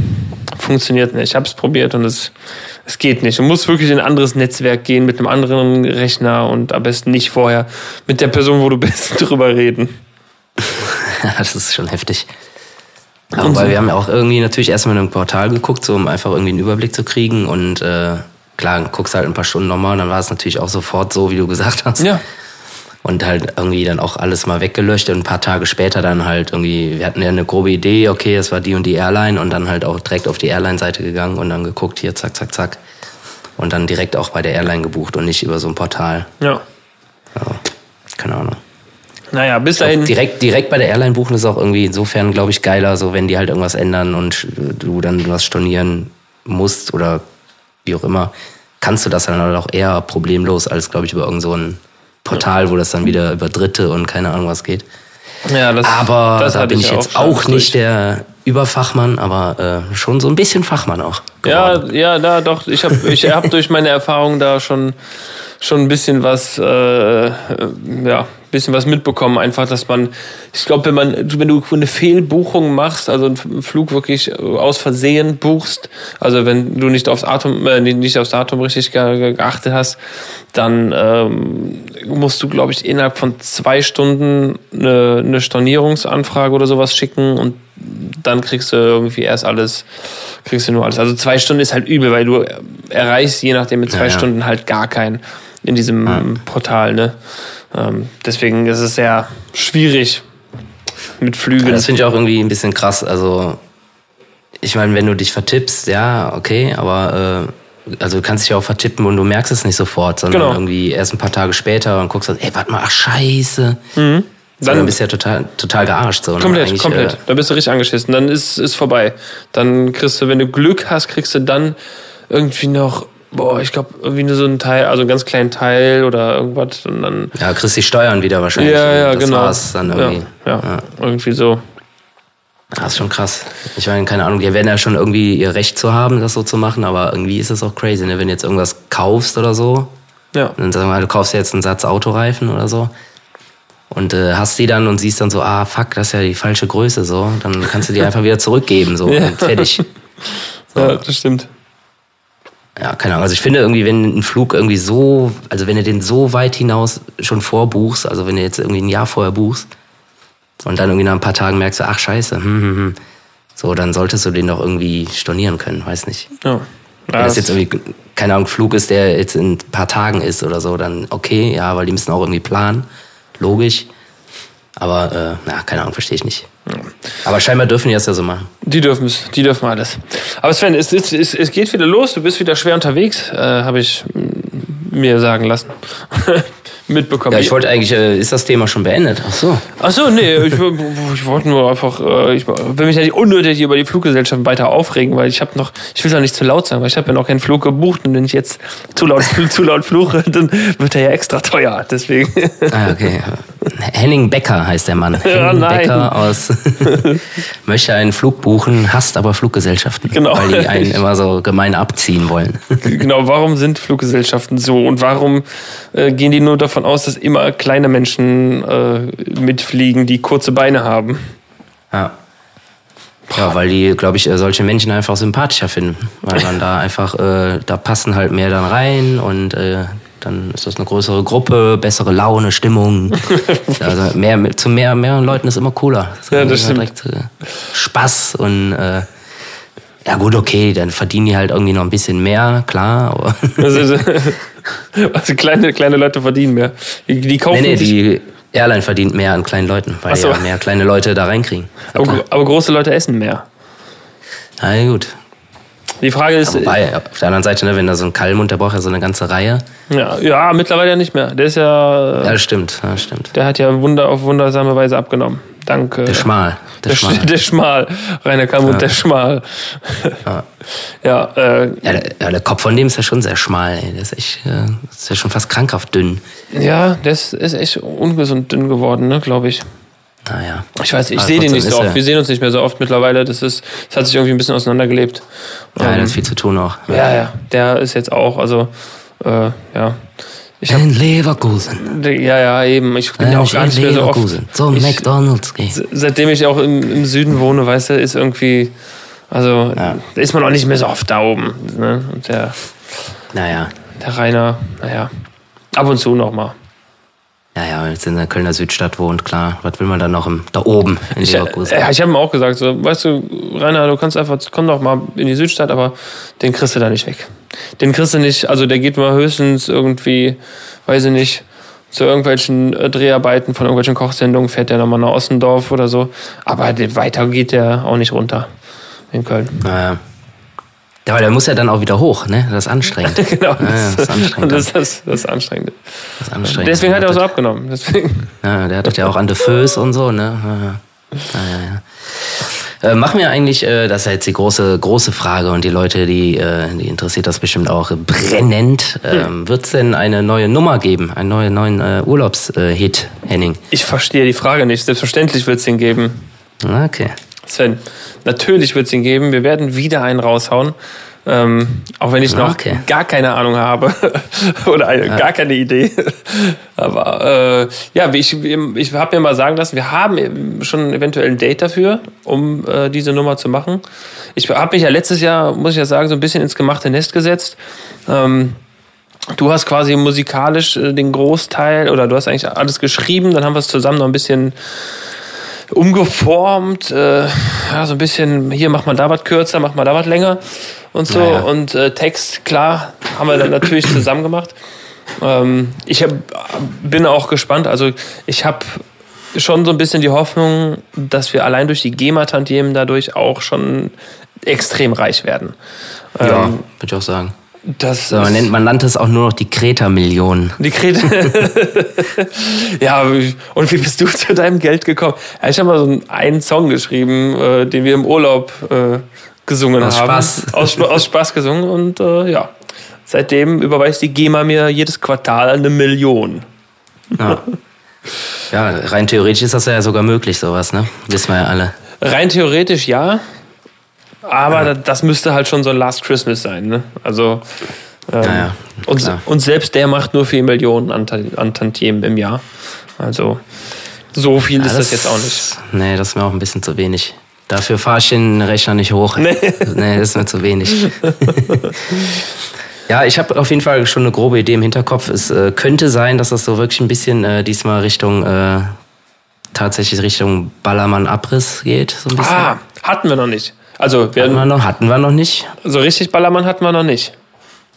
[SPEAKER 2] funktioniert nicht. Ich habe es probiert und es, es geht nicht. Du musst wirklich in ein anderes Netzwerk gehen mit einem anderen Rechner und am besten nicht vorher mit der Person, wo du bist, drüber reden.
[SPEAKER 1] das ist schon heftig. Aber weil wir haben ja auch irgendwie natürlich erstmal in einem Portal geguckt, so um einfach irgendwie einen Überblick zu kriegen. Und äh, klar, guckst halt ein paar Stunden nochmal und dann war es natürlich auch sofort so, wie du gesagt hast.
[SPEAKER 2] Ja.
[SPEAKER 1] Und halt irgendwie dann auch alles mal weggelöscht und ein paar Tage später dann halt irgendwie, wir hatten ja eine grobe Idee, okay, es war die und die Airline und dann halt auch direkt auf die Airline-Seite gegangen und dann geguckt, hier, zack, zack, zack. Und dann direkt auch bei der Airline gebucht und nicht über so ein Portal.
[SPEAKER 2] Ja.
[SPEAKER 1] Ja, keine Ahnung.
[SPEAKER 2] Naja, bis
[SPEAKER 1] Auch
[SPEAKER 2] dahin.
[SPEAKER 1] direkt, direkt bei der Airline buchen ist auch irgendwie insofern, glaube ich, geiler, so wenn die halt irgendwas ändern und du dann was stornieren musst oder wie auch immer, kannst du das dann halt auch eher problemlos als, glaube ich, über irgend so ein Portal, wo das dann wieder über Dritte und keine Ahnung was geht.
[SPEAKER 2] Ja, das,
[SPEAKER 1] Aber
[SPEAKER 2] das
[SPEAKER 1] da bin ich jetzt auch
[SPEAKER 2] durch.
[SPEAKER 1] nicht der Überfachmann, aber äh, schon so ein bisschen Fachmann auch.
[SPEAKER 2] Ja,
[SPEAKER 1] geworden.
[SPEAKER 2] ja, da doch. Ich habe ich hab durch meine Erfahrung da schon, schon ein bisschen was, äh, ja, bisschen was mitbekommen. Einfach, dass man, ich glaube, wenn man, wenn du eine Fehlbuchung machst, also einen Flug wirklich aus Versehen buchst, also wenn du nicht aufs Atom, äh, nicht aufs Datum richtig ge ge- geachtet hast, dann ähm, musst du, glaube ich, innerhalb von zwei Stunden eine, eine Stornierungsanfrage oder sowas schicken und dann kriegst du irgendwie erst alles, kriegst du nur alles. Also zwei Stunden ist halt übel, weil du erreichst je nachdem mit zwei
[SPEAKER 1] Ja, ja.
[SPEAKER 2] Stunden halt gar keinen in diesem Portal, ne? Ähm, deswegen ist es sehr schwierig mit Flügen.
[SPEAKER 1] Das finde ich auch irgendwie ein bisschen krass. Also, ich meine, wenn du dich vertippst, ja, okay, aber äh, also du kannst dich auch vertippen und du merkst es nicht sofort, sondern
[SPEAKER 2] Genau.
[SPEAKER 1] irgendwie erst ein paar Tage später und guckst dann, ey, warte mal, ach scheiße. Dann, dann bist du ja total, total gearscht. So, ne?
[SPEAKER 2] Komplett,
[SPEAKER 1] Eigentlich,
[SPEAKER 2] komplett.
[SPEAKER 1] Äh,
[SPEAKER 2] Da bist du richtig angeschissen. Dann ist ist vorbei. Dann kriegst du, wenn du Glück hast, kriegst du dann irgendwie noch, boah, ich glaube, irgendwie nur so ein Teil, also einen ganz kleinen Teil oder irgendwas. Und dann.
[SPEAKER 1] ja, kriegst die Steuern wieder wahrscheinlich.
[SPEAKER 2] Ja, ja,
[SPEAKER 1] das
[SPEAKER 2] genau.
[SPEAKER 1] war's dann
[SPEAKER 2] ja,
[SPEAKER 1] irgendwie.
[SPEAKER 2] ja, irgendwie so.
[SPEAKER 1] Das ist schon krass. Ich meine, keine Ahnung, die werden ja schon irgendwie ihr Recht zu haben, das so zu machen, aber irgendwie ist das auch crazy, ne? Wenn du jetzt irgendwas kaufst oder so,
[SPEAKER 2] Ja.
[SPEAKER 1] Dann sagen wir mal, du kaufst jetzt einen Satz Autoreifen oder so und äh, hast die dann und siehst dann so, ah fuck, das ist ja die falsche Größe so, dann kannst du die einfach wieder zurückgeben so
[SPEAKER 2] Ja.
[SPEAKER 1] und fertig.
[SPEAKER 2] ja, das stimmt.
[SPEAKER 1] Ja, keine Ahnung. Also ich finde irgendwie, wenn ein Flug irgendwie so, also wenn du den so weit hinaus schon vorbuchst, also wenn du jetzt irgendwie ein Jahr vorher buchst und dann irgendwie nach ein paar Tagen merkst du, ach scheiße, hm, hm, hm, so, dann solltest du den doch irgendwie stornieren können, weiß nicht.
[SPEAKER 2] Ja.
[SPEAKER 1] Wenn das jetzt irgendwie, keine Ahnung, Flug ist, der jetzt in ein paar Tagen ist oder so, dann okay, ja, weil die müssen auch irgendwie planen. Logisch. Aber, äh, na, keine Ahnung, verstehe ich nicht. Aber scheinbar dürfen die das ja so machen.
[SPEAKER 2] Die dürfen es, die dürfen alles. Aber Sven, es, es, es, es geht wieder los, du bist wieder schwer unterwegs, äh, habe ich mm, mir sagen lassen. Mitbekommen.
[SPEAKER 1] Ja, ich wollte eigentlich, äh, ist das Thema schon beendet? Ach so.
[SPEAKER 2] Ach so, nee, ich, ich wollte nur einfach, äh, ich will mich ja nicht unnötig über die Fluggesellschaft weiter aufregen, weil ich habe noch, ich will doch nicht zu laut sein, weil ich habe ja noch keinen Flug gebucht und wenn ich jetzt zu laut, zu laut fluche, dann wird er ja extra teuer. Deswegen.
[SPEAKER 1] Ah, okay. Henning Becker heißt der Mann.
[SPEAKER 2] Ja,
[SPEAKER 1] Henning
[SPEAKER 2] nein.
[SPEAKER 1] Becker aus möchte einen Flug buchen, hasst aber Fluggesellschaften.
[SPEAKER 2] Genau.
[SPEAKER 1] Weil die einen immer so gemein abziehen wollen.
[SPEAKER 2] genau, warum sind Fluggesellschaften so und warum äh, gehen die nur davon aus, dass immer kleine Menschen äh, mitfliegen, die kurze Beine haben?
[SPEAKER 1] Ja. Ja, weil die, glaube ich, äh, solche Menschen einfach sympathischer finden. Weil man da einfach, äh, da passen halt mehr dann rein und äh, dann ist das eine größere Gruppe, bessere Laune, Stimmung. also mehr, zu mehr, mehreren Leuten ist immer cooler.
[SPEAKER 2] Ja, das
[SPEAKER 1] ist
[SPEAKER 2] stimmt.
[SPEAKER 1] Direkt, äh, Spaß und äh, ja gut, okay, dann verdienen die halt irgendwie noch ein bisschen mehr, klar.
[SPEAKER 2] Also, also kleine, kleine Leute verdienen mehr. Die, die kaufen
[SPEAKER 1] nee, nee, die Airline verdient mehr an kleinen Leuten, weil
[SPEAKER 2] so.
[SPEAKER 1] die ja mehr kleine Leute da reinkriegen.
[SPEAKER 2] aber, aber große Leute essen mehr.
[SPEAKER 1] Na gut.
[SPEAKER 2] Die Frage ist,
[SPEAKER 1] Wobei, auf der anderen Seite, ne, wenn da so ein Kalmund, der braucht ja so eine ganze Reihe.
[SPEAKER 2] ja, ja, mittlerweile ja nicht mehr. Der ist ja,
[SPEAKER 1] Ja, stimmt, ja, stimmt.
[SPEAKER 2] der hat ja Wunder auf wundersame Weise abgenommen. Dank.
[SPEAKER 1] Der Schmal.
[SPEAKER 2] Der, der, Schmal. der Schmal. Rainer Kalmund, ja. der Schmal.
[SPEAKER 1] Ja.
[SPEAKER 2] ja, äh,
[SPEAKER 1] ja, der, ja, der Kopf von dem ist ja schon sehr schmal. Ey. Der ist echt, äh, ist ja schon fast krankhaft dünn.
[SPEAKER 2] Ja, der ist, ist echt ungesund dünn geworden, ne, glaube ich.
[SPEAKER 1] Naja.
[SPEAKER 2] Ich weiß, ich sehe den nicht so oft. Wir sehen uns nicht mehr so oft mittlerweile. Das, ist, das hat sich irgendwie ein bisschen auseinandergelebt.
[SPEAKER 1] Ja, ähm, da ist viel zu tun auch.
[SPEAKER 2] Ja, ja. Der ist jetzt auch, also, äh, ja.
[SPEAKER 1] Ich hab, in Leverkusen.
[SPEAKER 2] Ja, ja, eben. Ich bin ja, auch gar nicht mehr so oft.
[SPEAKER 1] Zum McDonalds gehen.
[SPEAKER 2] Seitdem ich auch im, im, Süden wohne, weißt du, ist irgendwie, also, ja. ist man auch nicht mehr so oft da oben. Ne? Und der,
[SPEAKER 1] naja.
[SPEAKER 2] Der Rainer, naja, ab und zu nochmal.
[SPEAKER 1] Ja, ja, jetzt in der Kölner Südstadt wohnt, klar. Was will man dann noch im, da oben in
[SPEAKER 2] ich,
[SPEAKER 1] Leverkusen?
[SPEAKER 2] Ja, ich habe ihm auch gesagt, so, weißt du, Rainer, du kannst einfach, komm doch mal in die Südstadt, aber den kriegst du da nicht weg. Den kriegst du nicht, also der geht mal höchstens irgendwie, weiß ich nicht, zu irgendwelchen äh, Dreharbeiten von irgendwelchen Kochsendungen fährt der nochmal nach Ossendorf oder so. Aber weiter geht der auch nicht runter in Köln.
[SPEAKER 1] Naja. Ja, aber der muss ja dann auch wieder hoch, ne? Das ist anstrengend.
[SPEAKER 2] genau, das, ja, das ist anstrengend. Das, das, das ist anstrengend.
[SPEAKER 1] Das ist anstrengend.
[SPEAKER 2] Deswegen hat er auch so abgenommen. Deswegen.
[SPEAKER 1] Ja, der hat ja auch an de Föß und so, ne? Ja, ja, ja. Äh, machen wir eigentlich, äh, das ist jetzt die große, große Frage und die Leute, die, äh, die interessiert das bestimmt auch brennend. Ähm, hm. Wird es denn eine neue Nummer geben, einen neuen, neuen äh, Urlaubshit, Henning?
[SPEAKER 2] Ich verstehe die Frage nicht. Selbstverständlich wird es den geben.
[SPEAKER 1] Okay.
[SPEAKER 2] Sven, natürlich wird es ihn geben. Wir werden wieder einen raushauen. Ähm, auch wenn ich noch okay. gar keine Ahnung habe oder eine, ja. gar keine Idee. Aber äh, ja, ich, ich habe mir mal sagen lassen, wir haben schon eventuell ein Date dafür, um äh, diese Nummer zu machen. Ich habe mich ja letztes Jahr, muss ich ja sagen, so ein bisschen ins gemachte Nest gesetzt. Ähm, du hast quasi musikalisch äh, den Großteil oder du hast eigentlich alles geschrieben, dann haben wir es zusammen noch ein bisschen umgeformt, äh, ja, so ein bisschen, hier macht man da was kürzer, macht man da was länger und so. Naja. Und äh, Text, klar, haben wir dann natürlich zusammen gemacht. Ähm, ich hab, bin auch gespannt, also ich habe schon so ein bisschen die Hoffnung, dass wir allein durch die GEMA-Tantiemen dadurch auch schon extrem reich werden.
[SPEAKER 1] Ja, ähm, würde ich auch sagen.
[SPEAKER 2] Das
[SPEAKER 1] so, man, nennt, man nannte es auch nur noch die Kreta-Millionen.
[SPEAKER 2] Die Kreta. ja, und wie bist du zu deinem Geld gekommen? Ja, ich habe mal so einen Song geschrieben, äh, den wir im Urlaub äh, gesungen
[SPEAKER 1] aus
[SPEAKER 2] haben.
[SPEAKER 1] Spaß.
[SPEAKER 2] Aus, aus Spaß gesungen und äh, ja. Seitdem überweist die GEMA mir jedes Quartal eine Million.
[SPEAKER 1] Ja. ja, rein theoretisch ist das ja sogar möglich, sowas, ne? Wissen wir ja alle.
[SPEAKER 2] Rein theoretisch ja. Aber ja. das müsste halt schon so ein Last Christmas sein. Ne? Also ähm, ja, ja, und, und, selbst der macht nur 4 Millionen an, an Tantiemen im Jahr. Also so viel ist das, das, jetzt auch nicht.
[SPEAKER 1] Nee, das ist mir auch ein bisschen zu wenig. Dafür fahre ich den Rechner nicht hoch. Nee, nee das ist mir zu wenig. ja, ich habe auf jeden Fall schon eine grobe Idee im Hinterkopf. Es äh, könnte sein, dass das so wirklich ein bisschen äh, diesmal Richtung äh, tatsächlich Richtung Ballermann-Abriss geht. So ein bisschen.
[SPEAKER 2] Ah, hatten wir noch nicht. Also
[SPEAKER 1] hatten wir noch, hatten wir noch nicht.
[SPEAKER 2] So richtig Ballermann hatten wir noch nicht.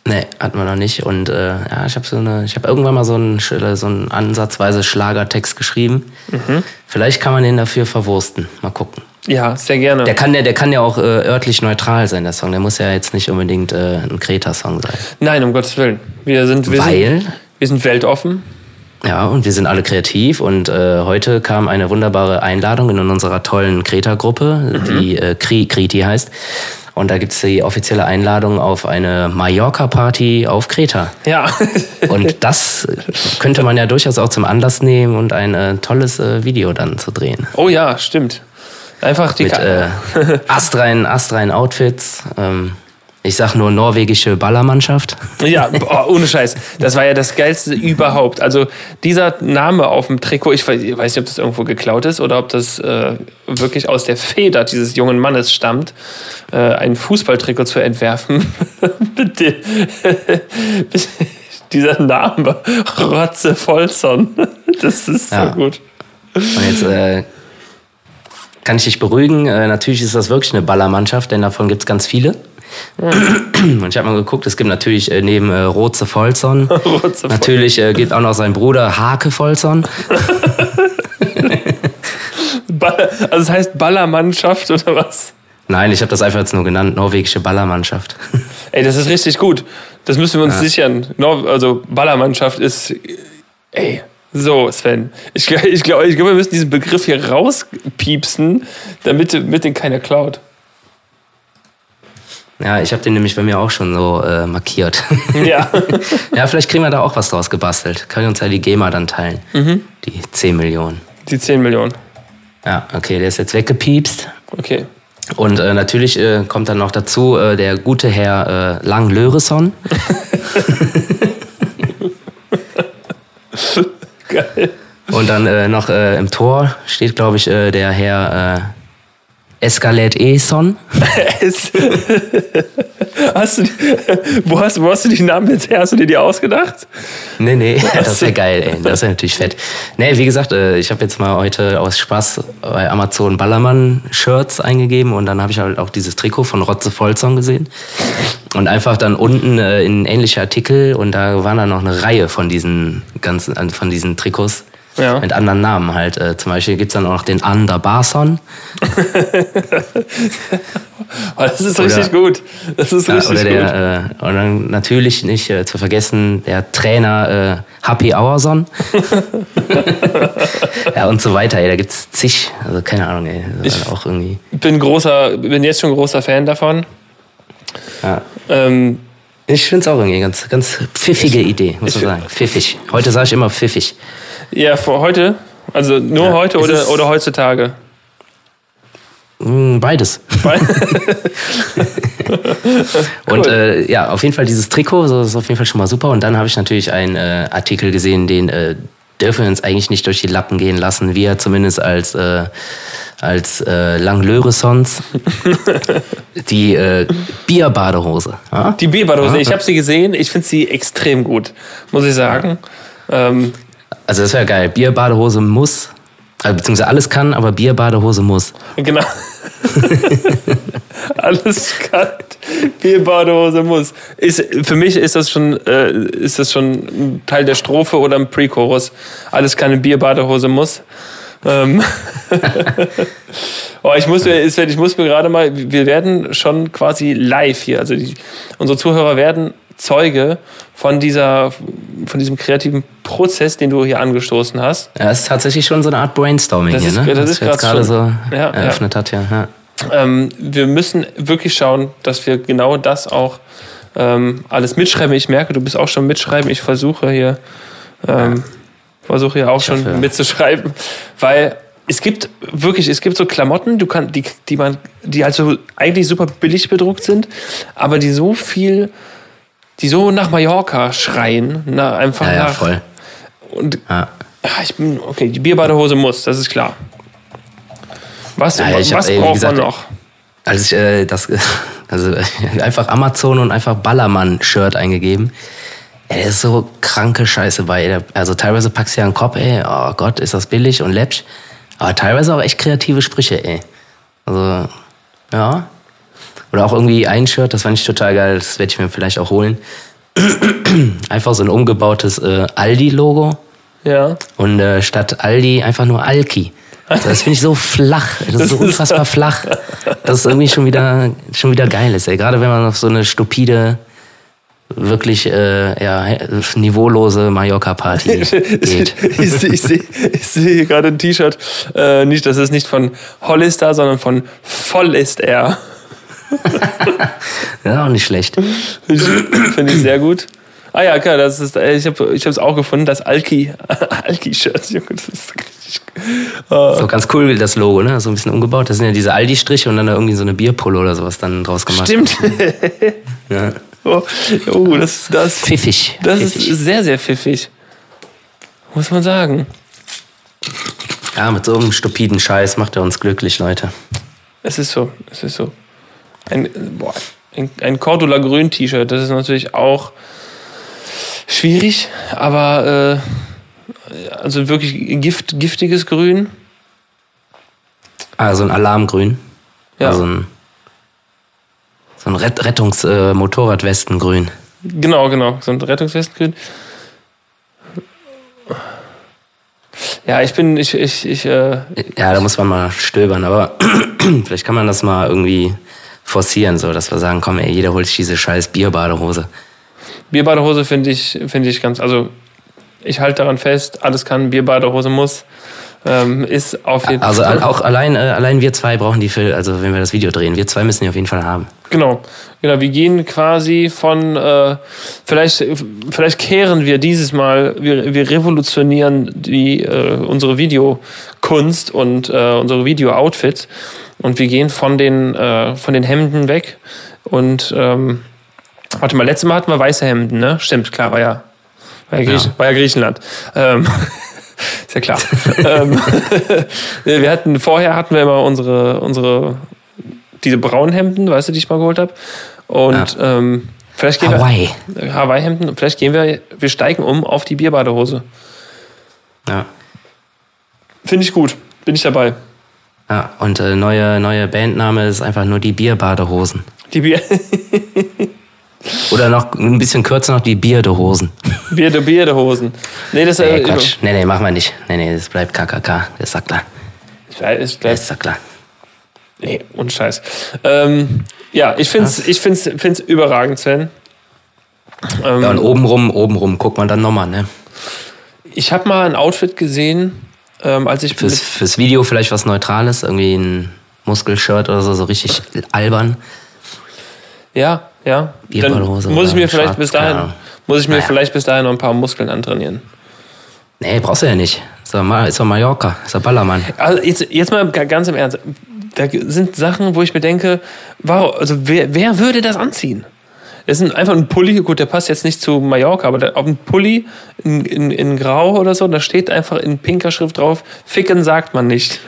[SPEAKER 1] Nee, hatten wir noch nicht. Und äh, ja, ich habe so eine, ich habe irgendwann mal so einen, so einen ansatzweise Schlagertext geschrieben. Mhm. Vielleicht kann man den dafür verwursten. Mal gucken.
[SPEAKER 2] Ja, sehr gerne.
[SPEAKER 1] Der kann ja, der kann ja auch äh, örtlich neutral sein, der Song. Der muss ja jetzt nicht unbedingt äh, ein Kreta-Song sein.
[SPEAKER 2] Nein, um Gottes Willen. Wir sind, wir
[SPEAKER 1] Weil,
[SPEAKER 2] sind, wir sind weltoffen.
[SPEAKER 1] Ja, und wir sind alle kreativ und äh, heute kam eine wunderbare Einladung in unserer tollen Kreta-Gruppe, mhm. die äh, Kri Kriti heißt. Und da gibt's die offizielle Einladung auf eine Mallorca-Party auf Kreta.
[SPEAKER 2] Ja.
[SPEAKER 1] und das könnte man ja durchaus auch zum Anlass nehmen und ein äh, tolles äh, Video dann zu drehen.
[SPEAKER 2] Oh ja, stimmt. Einfach die
[SPEAKER 1] Mit äh, astreinen, astreinen Outfits. Ähm, ich sag nur norwegische Ballermannschaft.
[SPEAKER 2] Ja, boah, ohne Scheiß. Das war ja das Geilste überhaupt. Also dieser Name auf dem Trikot, ich weiß, nicht, ob das irgendwo geklaut ist oder ob das äh, wirklich aus der Feder dieses jungen Mannes stammt, äh, ein Fußballtrikot zu entwerfen. dieser Name, Rotze Volson. Das ist so ja. gut.
[SPEAKER 1] Und jetzt äh, kann ich dich beruhigen. Äh, natürlich ist das wirklich eine Ballermannschaft, denn davon gibt es ganz viele. Und ich habe mal geguckt, es gibt natürlich äh, neben äh, Rotze Volzon, Rotze natürlich äh, gibt auch noch sein Bruder Hake Volzon.
[SPEAKER 2] also es heißt Ballermannschaft oder was?
[SPEAKER 1] Nein, ich habe das einfach jetzt nur genannt, norwegische Ballermannschaft.
[SPEAKER 2] Ey, das ist richtig gut. Das müssen wir uns ja. sichern. Also Ballermannschaft ist, ey, So, Sven. Ich, ich glaube, ich glaub, wir müssen diesen Begriff hier rauspiepsen, damit, damit den keiner klaut.
[SPEAKER 1] Ja, ich habe den nämlich bei mir auch schon so äh, markiert.
[SPEAKER 2] Ja.
[SPEAKER 1] ja, vielleicht kriegen wir da auch was draus gebastelt. Können wir uns ja die GEMA dann teilen. Die 10 Millionen.
[SPEAKER 2] Die 10 Millionen.
[SPEAKER 1] Ja, okay, der ist jetzt weggepiepst.
[SPEAKER 2] Okay.
[SPEAKER 1] Und äh, natürlich äh, kommt dann noch dazu äh, der gute Herr äh, Lang Löreson.
[SPEAKER 2] Geil.
[SPEAKER 1] Und dann äh, noch äh, im Tor steht, glaube ich, äh, der Herr Escalet Eson.
[SPEAKER 2] Es- hast du, die- wo, hast, wo hast du die Namen jetzt her? Hast du dir die ausgedacht?
[SPEAKER 1] Nee, nee, das wäre geil, ey. Das wäre natürlich fett. Nee, wie gesagt, äh, ich habe jetzt mal heute aus Spaß bei Amazon Ballermann-Shirts eingegeben und dann habe ich halt auch dieses Trikot von Rotze Vollsong gesehen. Und einfach dann unten äh, in ähnliche Artikel und da waren dann noch eine Reihe von diesen ganzen, von diesen Trikots.
[SPEAKER 2] Ja.
[SPEAKER 1] Mit anderen Namen halt. Äh, zum Beispiel gibt's dann auch noch den Ander Barson.
[SPEAKER 2] Oh, das ist richtig gut. Das ist richtig
[SPEAKER 1] oder
[SPEAKER 2] gut.
[SPEAKER 1] der, äh, und dann natürlich nicht äh, zu vergessen, der Trainer äh, Happy Hourson. ja, und so weiter, ey. Da gibt's zig. Also keine Ahnung, ey.
[SPEAKER 2] Ich-
[SPEAKER 1] auch irgendwie.
[SPEAKER 2] bin großer, bin jetzt schon großer Fan davon.
[SPEAKER 1] Ja.
[SPEAKER 2] Ähm,
[SPEAKER 1] Ich finde es auch irgendwie ganz, ganz pfiffige Idee, muss man sagen. Pfiffig. Heute sage ich immer pfiffig.
[SPEAKER 2] Ja, für heute, also nur
[SPEAKER 1] Ja,
[SPEAKER 2] heute oder, oder heutzutage.
[SPEAKER 1] Mm, Beides.
[SPEAKER 2] Weil-
[SPEAKER 1] Und
[SPEAKER 2] Cool.
[SPEAKER 1] äh, ja, auf jeden Fall dieses Trikot, so ist auf jeden Fall schon mal super. Und dann habe ich natürlich einen äh, Artikel gesehen, den äh, dürfen wir uns eigentlich nicht durch die Lappen gehen lassen. Wir zumindest als äh, als äh, Langlöresons die äh, Bierbadehose. Ja?
[SPEAKER 2] Die Bierbadehose, ich habe sie gesehen, ich finde sie extrem gut, muss ich sagen. Ähm,
[SPEAKER 1] Also das wäre geil. Bierbadehose muss, also, beziehungsweise alles kann, aber Bierbadehose muss.
[SPEAKER 2] genau. Alles kalt. Bierbadehose muss. Ist, für mich ist das schon, äh, ist das schon ein Teil der Strophe oder ein Pre-Chorus. Alles keine Bierbadehose muss. Ähm. oh, ich muss mir, ich muss mir gerade mal, wir werden schon quasi live hier, also die, unsere Zuhörer werden Zeuge von dieser, von diesem kreativen Prozess, den du hier angestoßen hast.
[SPEAKER 1] Ja, es ist tatsächlich schon so eine Art Brainstorming
[SPEAKER 2] Das
[SPEAKER 1] hier,
[SPEAKER 2] ist-
[SPEAKER 1] ne?
[SPEAKER 2] das
[SPEAKER 1] Was
[SPEAKER 2] ist
[SPEAKER 1] gerade so
[SPEAKER 2] Ja,
[SPEAKER 1] eröffnet hat, ja. ja.
[SPEAKER 2] Ähm, wir müssen wirklich schauen, dass wir genau das auch ähm, alles mitschreiben. Ich merke, du bist auch schon mitschreiben. Ich versuche hier, ähm, versuche hier auch schon
[SPEAKER 1] hoffe.
[SPEAKER 2] mitzuschreiben, weil es gibt wirklich, es gibt so Klamotten, du kann, die, die man, die also eigentlich super billig bedruckt sind, aber die so viel, die so nach Mallorca schreien, na, einfach
[SPEAKER 1] Ja, ja,
[SPEAKER 2] nach.
[SPEAKER 1] voll.
[SPEAKER 2] Und
[SPEAKER 1] Ja.
[SPEAKER 2] ja, ich bin, okay, die Bierbadehose muss, das ist klar. Was,
[SPEAKER 1] Ja,
[SPEAKER 2] was
[SPEAKER 1] ey, wie
[SPEAKER 2] braucht
[SPEAKER 1] gesagt,
[SPEAKER 2] man noch?
[SPEAKER 1] Als ich äh, das, also äh, einfach Amazon und einfach Ballermann-Shirt eingegeben. Ey, da ist so kranke Scheiße bei. Also teilweise packst du ja einen Kopf, ey, oh Gott, ist das billig und läppsch. Aber teilweise auch echt kreative Sprüche, ey. Also, ja. Oder auch irgendwie ein Shirt, das fand ich total geil, das werde ich mir vielleicht auch holen. Einfach so ein umgebautes äh, Aldi-Logo
[SPEAKER 2] Ja.
[SPEAKER 1] und äh, statt Aldi einfach nur Alki. Also das finde ich so flach. Das ist so unfassbar flach. Das ist irgendwie schon wieder, schon wieder geil ist, ey. Gerade wenn man auf so eine stupide, wirklich äh, ja, niveaulose Mallorca-Party geht.
[SPEAKER 2] ich sehe seh, seh gerade ein T-Shirt. Äh, nicht, das ist nicht von Hollister, sondern von Vollister.
[SPEAKER 1] Ja, auch nicht schlecht.
[SPEAKER 2] Finde ich sehr gut. Ah ja, klar, das ist, ich habe ich es auch gefunden, das Alki, Alki-Shirt. Junge, das ist richtig.
[SPEAKER 1] So ganz cool das Logo, ne? So ein bisschen umgebaut. Das sind ja diese Aldi-Striche und dann da irgendwie so eine Bierpulle oder sowas dann draus gemacht.
[SPEAKER 2] Stimmt.
[SPEAKER 1] Ja.
[SPEAKER 2] oh, oh, das, das,
[SPEAKER 1] Pfiffig.
[SPEAKER 2] das ist
[SPEAKER 1] Pfiffig.
[SPEAKER 2] sehr, sehr pfiffig. Muss man sagen.
[SPEAKER 1] Ja, mit so einem stupiden Scheiß macht er uns glücklich, Leute.
[SPEAKER 2] Es ist so, es ist so. Ein, boah, ein, ein Cordula Grün T-Shirt, das ist natürlich auch schwierig, aber äh, also wirklich gift, giftiges Grün.
[SPEAKER 1] Ah, so ein Alarmgrün.
[SPEAKER 2] Ja.
[SPEAKER 1] Also ein, so ein Rett Rettungs-Motorradwestengrün.
[SPEAKER 2] Genau, genau, so ein Rettungswestgrün. Ja, ich bin, ich, ich, ich, äh,
[SPEAKER 1] Ja, da muss man mal stöbern, aber vielleicht kann man das mal irgendwie forcieren, so dass wir sagen, komm, ey, jeder holt sich diese scheiß Bierbadehose.
[SPEAKER 2] Bierbadehose finde ich, finde ich ganz, also Ich halte daran fest, alles kann, Bier, Badehose muss. Ähm, ist auf jeden
[SPEAKER 1] Also al- auch allein, äh, allein wir zwei brauchen die für, also wenn wir das Video drehen, wir zwei müssen die auf jeden Fall haben.
[SPEAKER 2] Genau, genau. Wir gehen quasi von, äh, vielleicht, vielleicht kehren wir dieses Mal, wir, wir revolutionieren die, äh, unsere Videokunst und äh, unsere Video-Outfits und wir gehen von den, äh, von den Hemden weg und, ähm, warte mal, letztes Mal hatten wir weiße Hemden, ne? Stimmt, klar, war ja, war ja, Griech,
[SPEAKER 1] Ja.
[SPEAKER 2] war ja Griechenland. Ähm, ist ja klar. ähm, wir hatten, vorher hatten wir immer unsere, unsere diese braunen Hemden, weißt du, die ich mal geholt habe. Und ähm, vielleicht gehen
[SPEAKER 1] Hawaii.
[SPEAKER 2] wir Hawaii-Hemden. Vielleicht gehen wir, wir steigen um auf die Bierbadehose.
[SPEAKER 1] Ja.
[SPEAKER 2] Finde ich gut. Bin ich dabei.
[SPEAKER 1] Ja, und äh, neue, neue Bandname ist einfach nur die Bierbadehosen.
[SPEAKER 2] Die Bier,
[SPEAKER 1] Oder noch ein bisschen kürzer noch die Bierdehosen.
[SPEAKER 2] Bier, Bierdehosen. Nee, das
[SPEAKER 1] Nee,
[SPEAKER 2] äh,
[SPEAKER 1] Quatsch. Nee, nee, machen wir nicht. Nee, nee, das bleibt KKK. Das ist klar.
[SPEAKER 2] Ist
[SPEAKER 1] Das ist klar.
[SPEAKER 2] nee, und Scheiß. Ähm, ja, ich find's, ich find's, find's überragend, Sven. Ähm,
[SPEAKER 1] Ja, und obenrum, obenrum guckt man dann nochmal, ne?
[SPEAKER 2] ich habe mal ein Outfit gesehen, ähm, als ich
[SPEAKER 1] Fürs, fürs Video vielleicht was Neutrales, irgendwie ein Muskelshirt oder so, so richtig albern.
[SPEAKER 2] ja, ja. Dann
[SPEAKER 1] Bierballhose
[SPEAKER 2] muss ich mir vielleicht
[SPEAKER 1] schwarz,
[SPEAKER 2] bis dahin,
[SPEAKER 1] Ahnung.
[SPEAKER 2] muss ich mir
[SPEAKER 1] Naja.
[SPEAKER 2] vielleicht bis dahin noch ein paar Muskeln antrainieren.
[SPEAKER 1] Nee, brauchst du ja nicht. Ist doch, mal, ist doch Mallorca, ist doch Ballermann.
[SPEAKER 2] Also jetzt, jetzt mal ga- ganz im Ernst. Da sind Sachen, wo ich mir denke, warum, also wer, wer würde das anziehen? Das ist ein- einfach ein Pulli, gut, der passt jetzt nicht zu Mallorca, aber auf dem Pulli in, in, in Grau oder so, da steht einfach in pinker Schrift drauf, ficken sagt man nicht.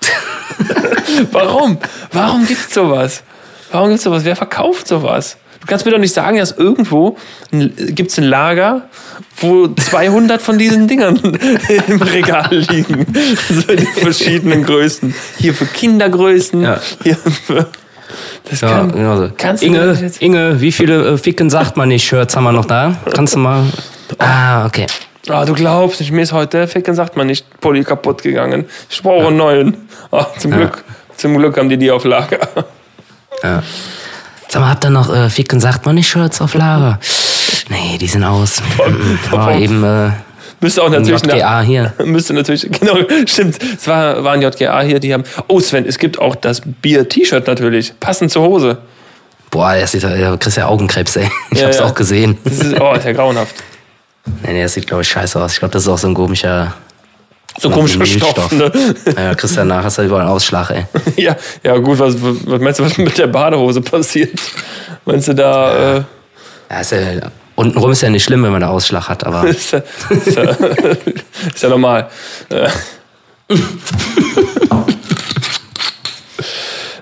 [SPEAKER 2] Warum? Warum gibt's sowas? Warum gibt's sowas? Wer verkauft sowas? Du kannst mir doch nicht sagen, dass irgendwo ein, gibt's ein Lager, wo 200 von diesen Dingern im Regal liegen. So in verschiedenen Größen. Hier für Kindergrößen,
[SPEAKER 1] Ja.
[SPEAKER 2] hier für... Das
[SPEAKER 1] Ja,
[SPEAKER 2] kann,
[SPEAKER 1] genau so. Inge, Inge, wie viele äh, Ficken sagt man nicht Shirts haben wir noch da? Kannst du mal. Ah, okay.
[SPEAKER 2] Ah, du glaubst nicht, mir ist heute Ficken sagt man nicht Pulli kaputt gegangen. Ich brauche einen neuen. Ah, zum Glück, zum Glück haben die die auf Lager.
[SPEAKER 1] Ja. Sag mal, habt ihr noch äh, Ficken sagt man nicht Shirts auf Lager? Nee, die sind aus. War eben äh,
[SPEAKER 2] Müsste auch
[SPEAKER 1] ein
[SPEAKER 2] natürlich nach,
[SPEAKER 1] JGA hier.
[SPEAKER 2] Müsste natürlich, genau, stimmt. Es war, war ein JGA hier, die haben. Oh, Sven, es gibt auch das Bier-T-Shirt natürlich. Passend zur Hose.
[SPEAKER 1] Boah, das sieht, ja- du kriegst ja Augenkrebs, ey. Ich
[SPEAKER 2] Ja,
[SPEAKER 1] hab's
[SPEAKER 2] ja.
[SPEAKER 1] auch gesehen.
[SPEAKER 2] Das ist, oh, ist ja grauenhaft.
[SPEAKER 1] Nee, nee, das sieht, glaube ich, scheiße aus. Ich glaube, das ist auch so ein komischer.
[SPEAKER 2] So komischer Stoff, ne?
[SPEAKER 1] Ja, kriegst du danach, hast du überall einen Ausschlag, ey.
[SPEAKER 2] Ja, ja, gut, was, was meinst du, was mit der Badehose passiert? Meinst du da, äh,
[SPEAKER 1] Ja, ist ja, untenrum ist ja nicht schlimm, wenn man da Ausschlag hat, aber
[SPEAKER 2] ist, ja, ist, ja, ist ja normal.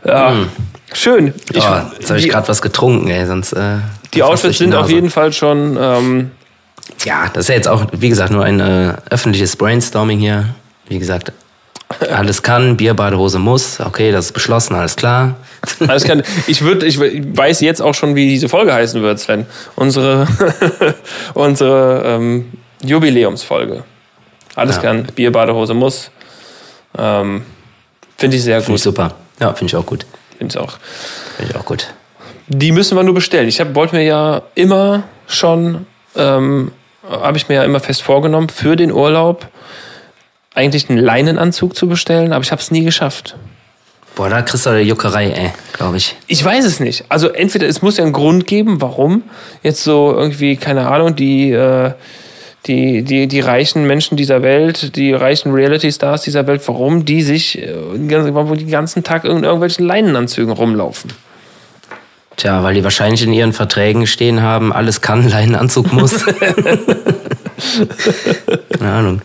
[SPEAKER 2] Ja, schön. Ich,
[SPEAKER 1] oh, jetzt habe ich gerade was getrunken, ey, sonst. Äh,
[SPEAKER 2] die Outfits sind auf jeden Fall schon, ähm,
[SPEAKER 1] Ja, das ist ja jetzt auch, wie gesagt, nur ein äh, öffentliches Brainstorming hier. Wie gesagt, alles kann, Bier, Badehose muss. Okay, das ist beschlossen, alles klar.
[SPEAKER 2] alles kann, ich, würd, ich weiß jetzt auch schon, wie diese Folge heißen wird, Sven. Unsere, unsere ähm, Jubiläumsfolge. Alles
[SPEAKER 1] Ja.
[SPEAKER 2] kann, Bier, Badehose muss. Ähm, Finde ich sehr
[SPEAKER 1] Finde ich
[SPEAKER 2] gut.
[SPEAKER 1] super. Ja, finde ich auch gut.
[SPEAKER 2] Finde ich auch.
[SPEAKER 1] Finde ich auch gut.
[SPEAKER 2] Die müssen wir nur bestellen. Ich hab- wollte mir ja immer schon, ähm, habe ich mir ja immer fest vorgenommen, für den Urlaub eigentlich einen Leinenanzug zu bestellen, aber ich habe es nie geschafft.
[SPEAKER 1] Boah, da kriegst du eine Juckerei, ey, glaube ich.
[SPEAKER 2] Ich weiß es nicht. Also entweder es muss ja einen Grund geben, warum jetzt so irgendwie keine Ahnung die äh, die die die reichen Menschen dieser Welt, die reichen Reality Stars dieser Welt, warum die sich äh, den ganzen Tag in irgendwelchen Leinenanzügen rumlaufen.
[SPEAKER 1] Tja, weil die wahrscheinlich in ihren Verträgen stehen haben, alles kann, Leinenanzug muss. Keine Ahnung.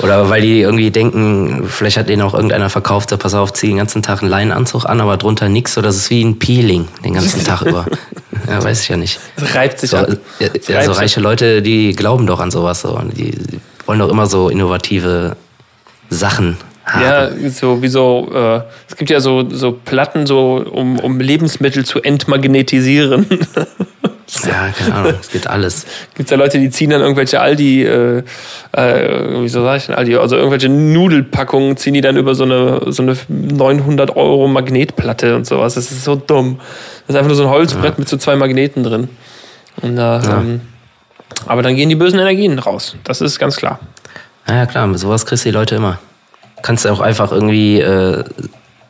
[SPEAKER 1] Oder weil die irgendwie denken, vielleicht hat denen auch irgendeiner verkauft, so pass auf, zieh den ganzen Tag einen Leinenanzug an, aber drunter nix, oder das ist wie ein Peeling den ganzen Tag über. Ja, weiß ich ja nicht.
[SPEAKER 2] Es reibt sich
[SPEAKER 1] So,
[SPEAKER 2] ab.
[SPEAKER 1] ja,
[SPEAKER 2] Es
[SPEAKER 1] ja,
[SPEAKER 2] reibt
[SPEAKER 1] so reiche Leute, die glauben doch an sowas so. Und die wollen doch immer so innovative Sachen.
[SPEAKER 2] Ja, so wie so, äh, es gibt ja so, so Platten, so um, um Lebensmittel zu entmagnetisieren.
[SPEAKER 1] Ja, keine Ahnung, es geht alles.
[SPEAKER 2] Gibt ja Leute, die ziehen dann irgendwelche Aldi, äh, äh, wie so sag ich denn, Aldi, also irgendwelche Nudelpackungen ziehen die dann über so eine, so eine 900 Euro Magnetplatte und sowas. Das ist so dumm. Das ist einfach nur so ein Holzbrett mit so zwei Magneten drin. Und da, ähm, Aber dann gehen die bösen Energien raus. Das ist ganz klar.
[SPEAKER 1] Ja, ja klar, mit sowas kriegst du die Leute immer. Kannst du auch einfach irgendwie, äh,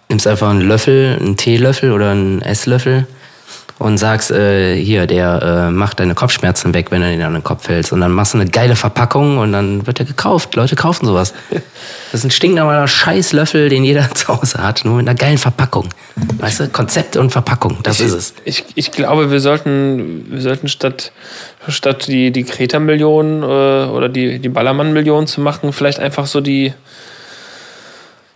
[SPEAKER 1] nimmst einfach einen Löffel, einen Teelöffel oder einen Esslöffel und sagst, äh, hier, der äh, macht deine Kopfschmerzen weg, wenn du den an den Kopf hältst. Und dann machst du eine geile Verpackung und dann wird er gekauft. Leute kaufen sowas. Das ist ein stinknormaler Scheißlöffel, den jeder zu Hause hat, nur mit einer geilen Verpackung. Weißt du, Konzept und Verpackung, das ist es.
[SPEAKER 2] Ich, ich glaube, wir sollten, wir sollten statt, statt die, die Kreta-Millionen äh, oder die, die Ballermann-Millionen zu machen, vielleicht einfach so die,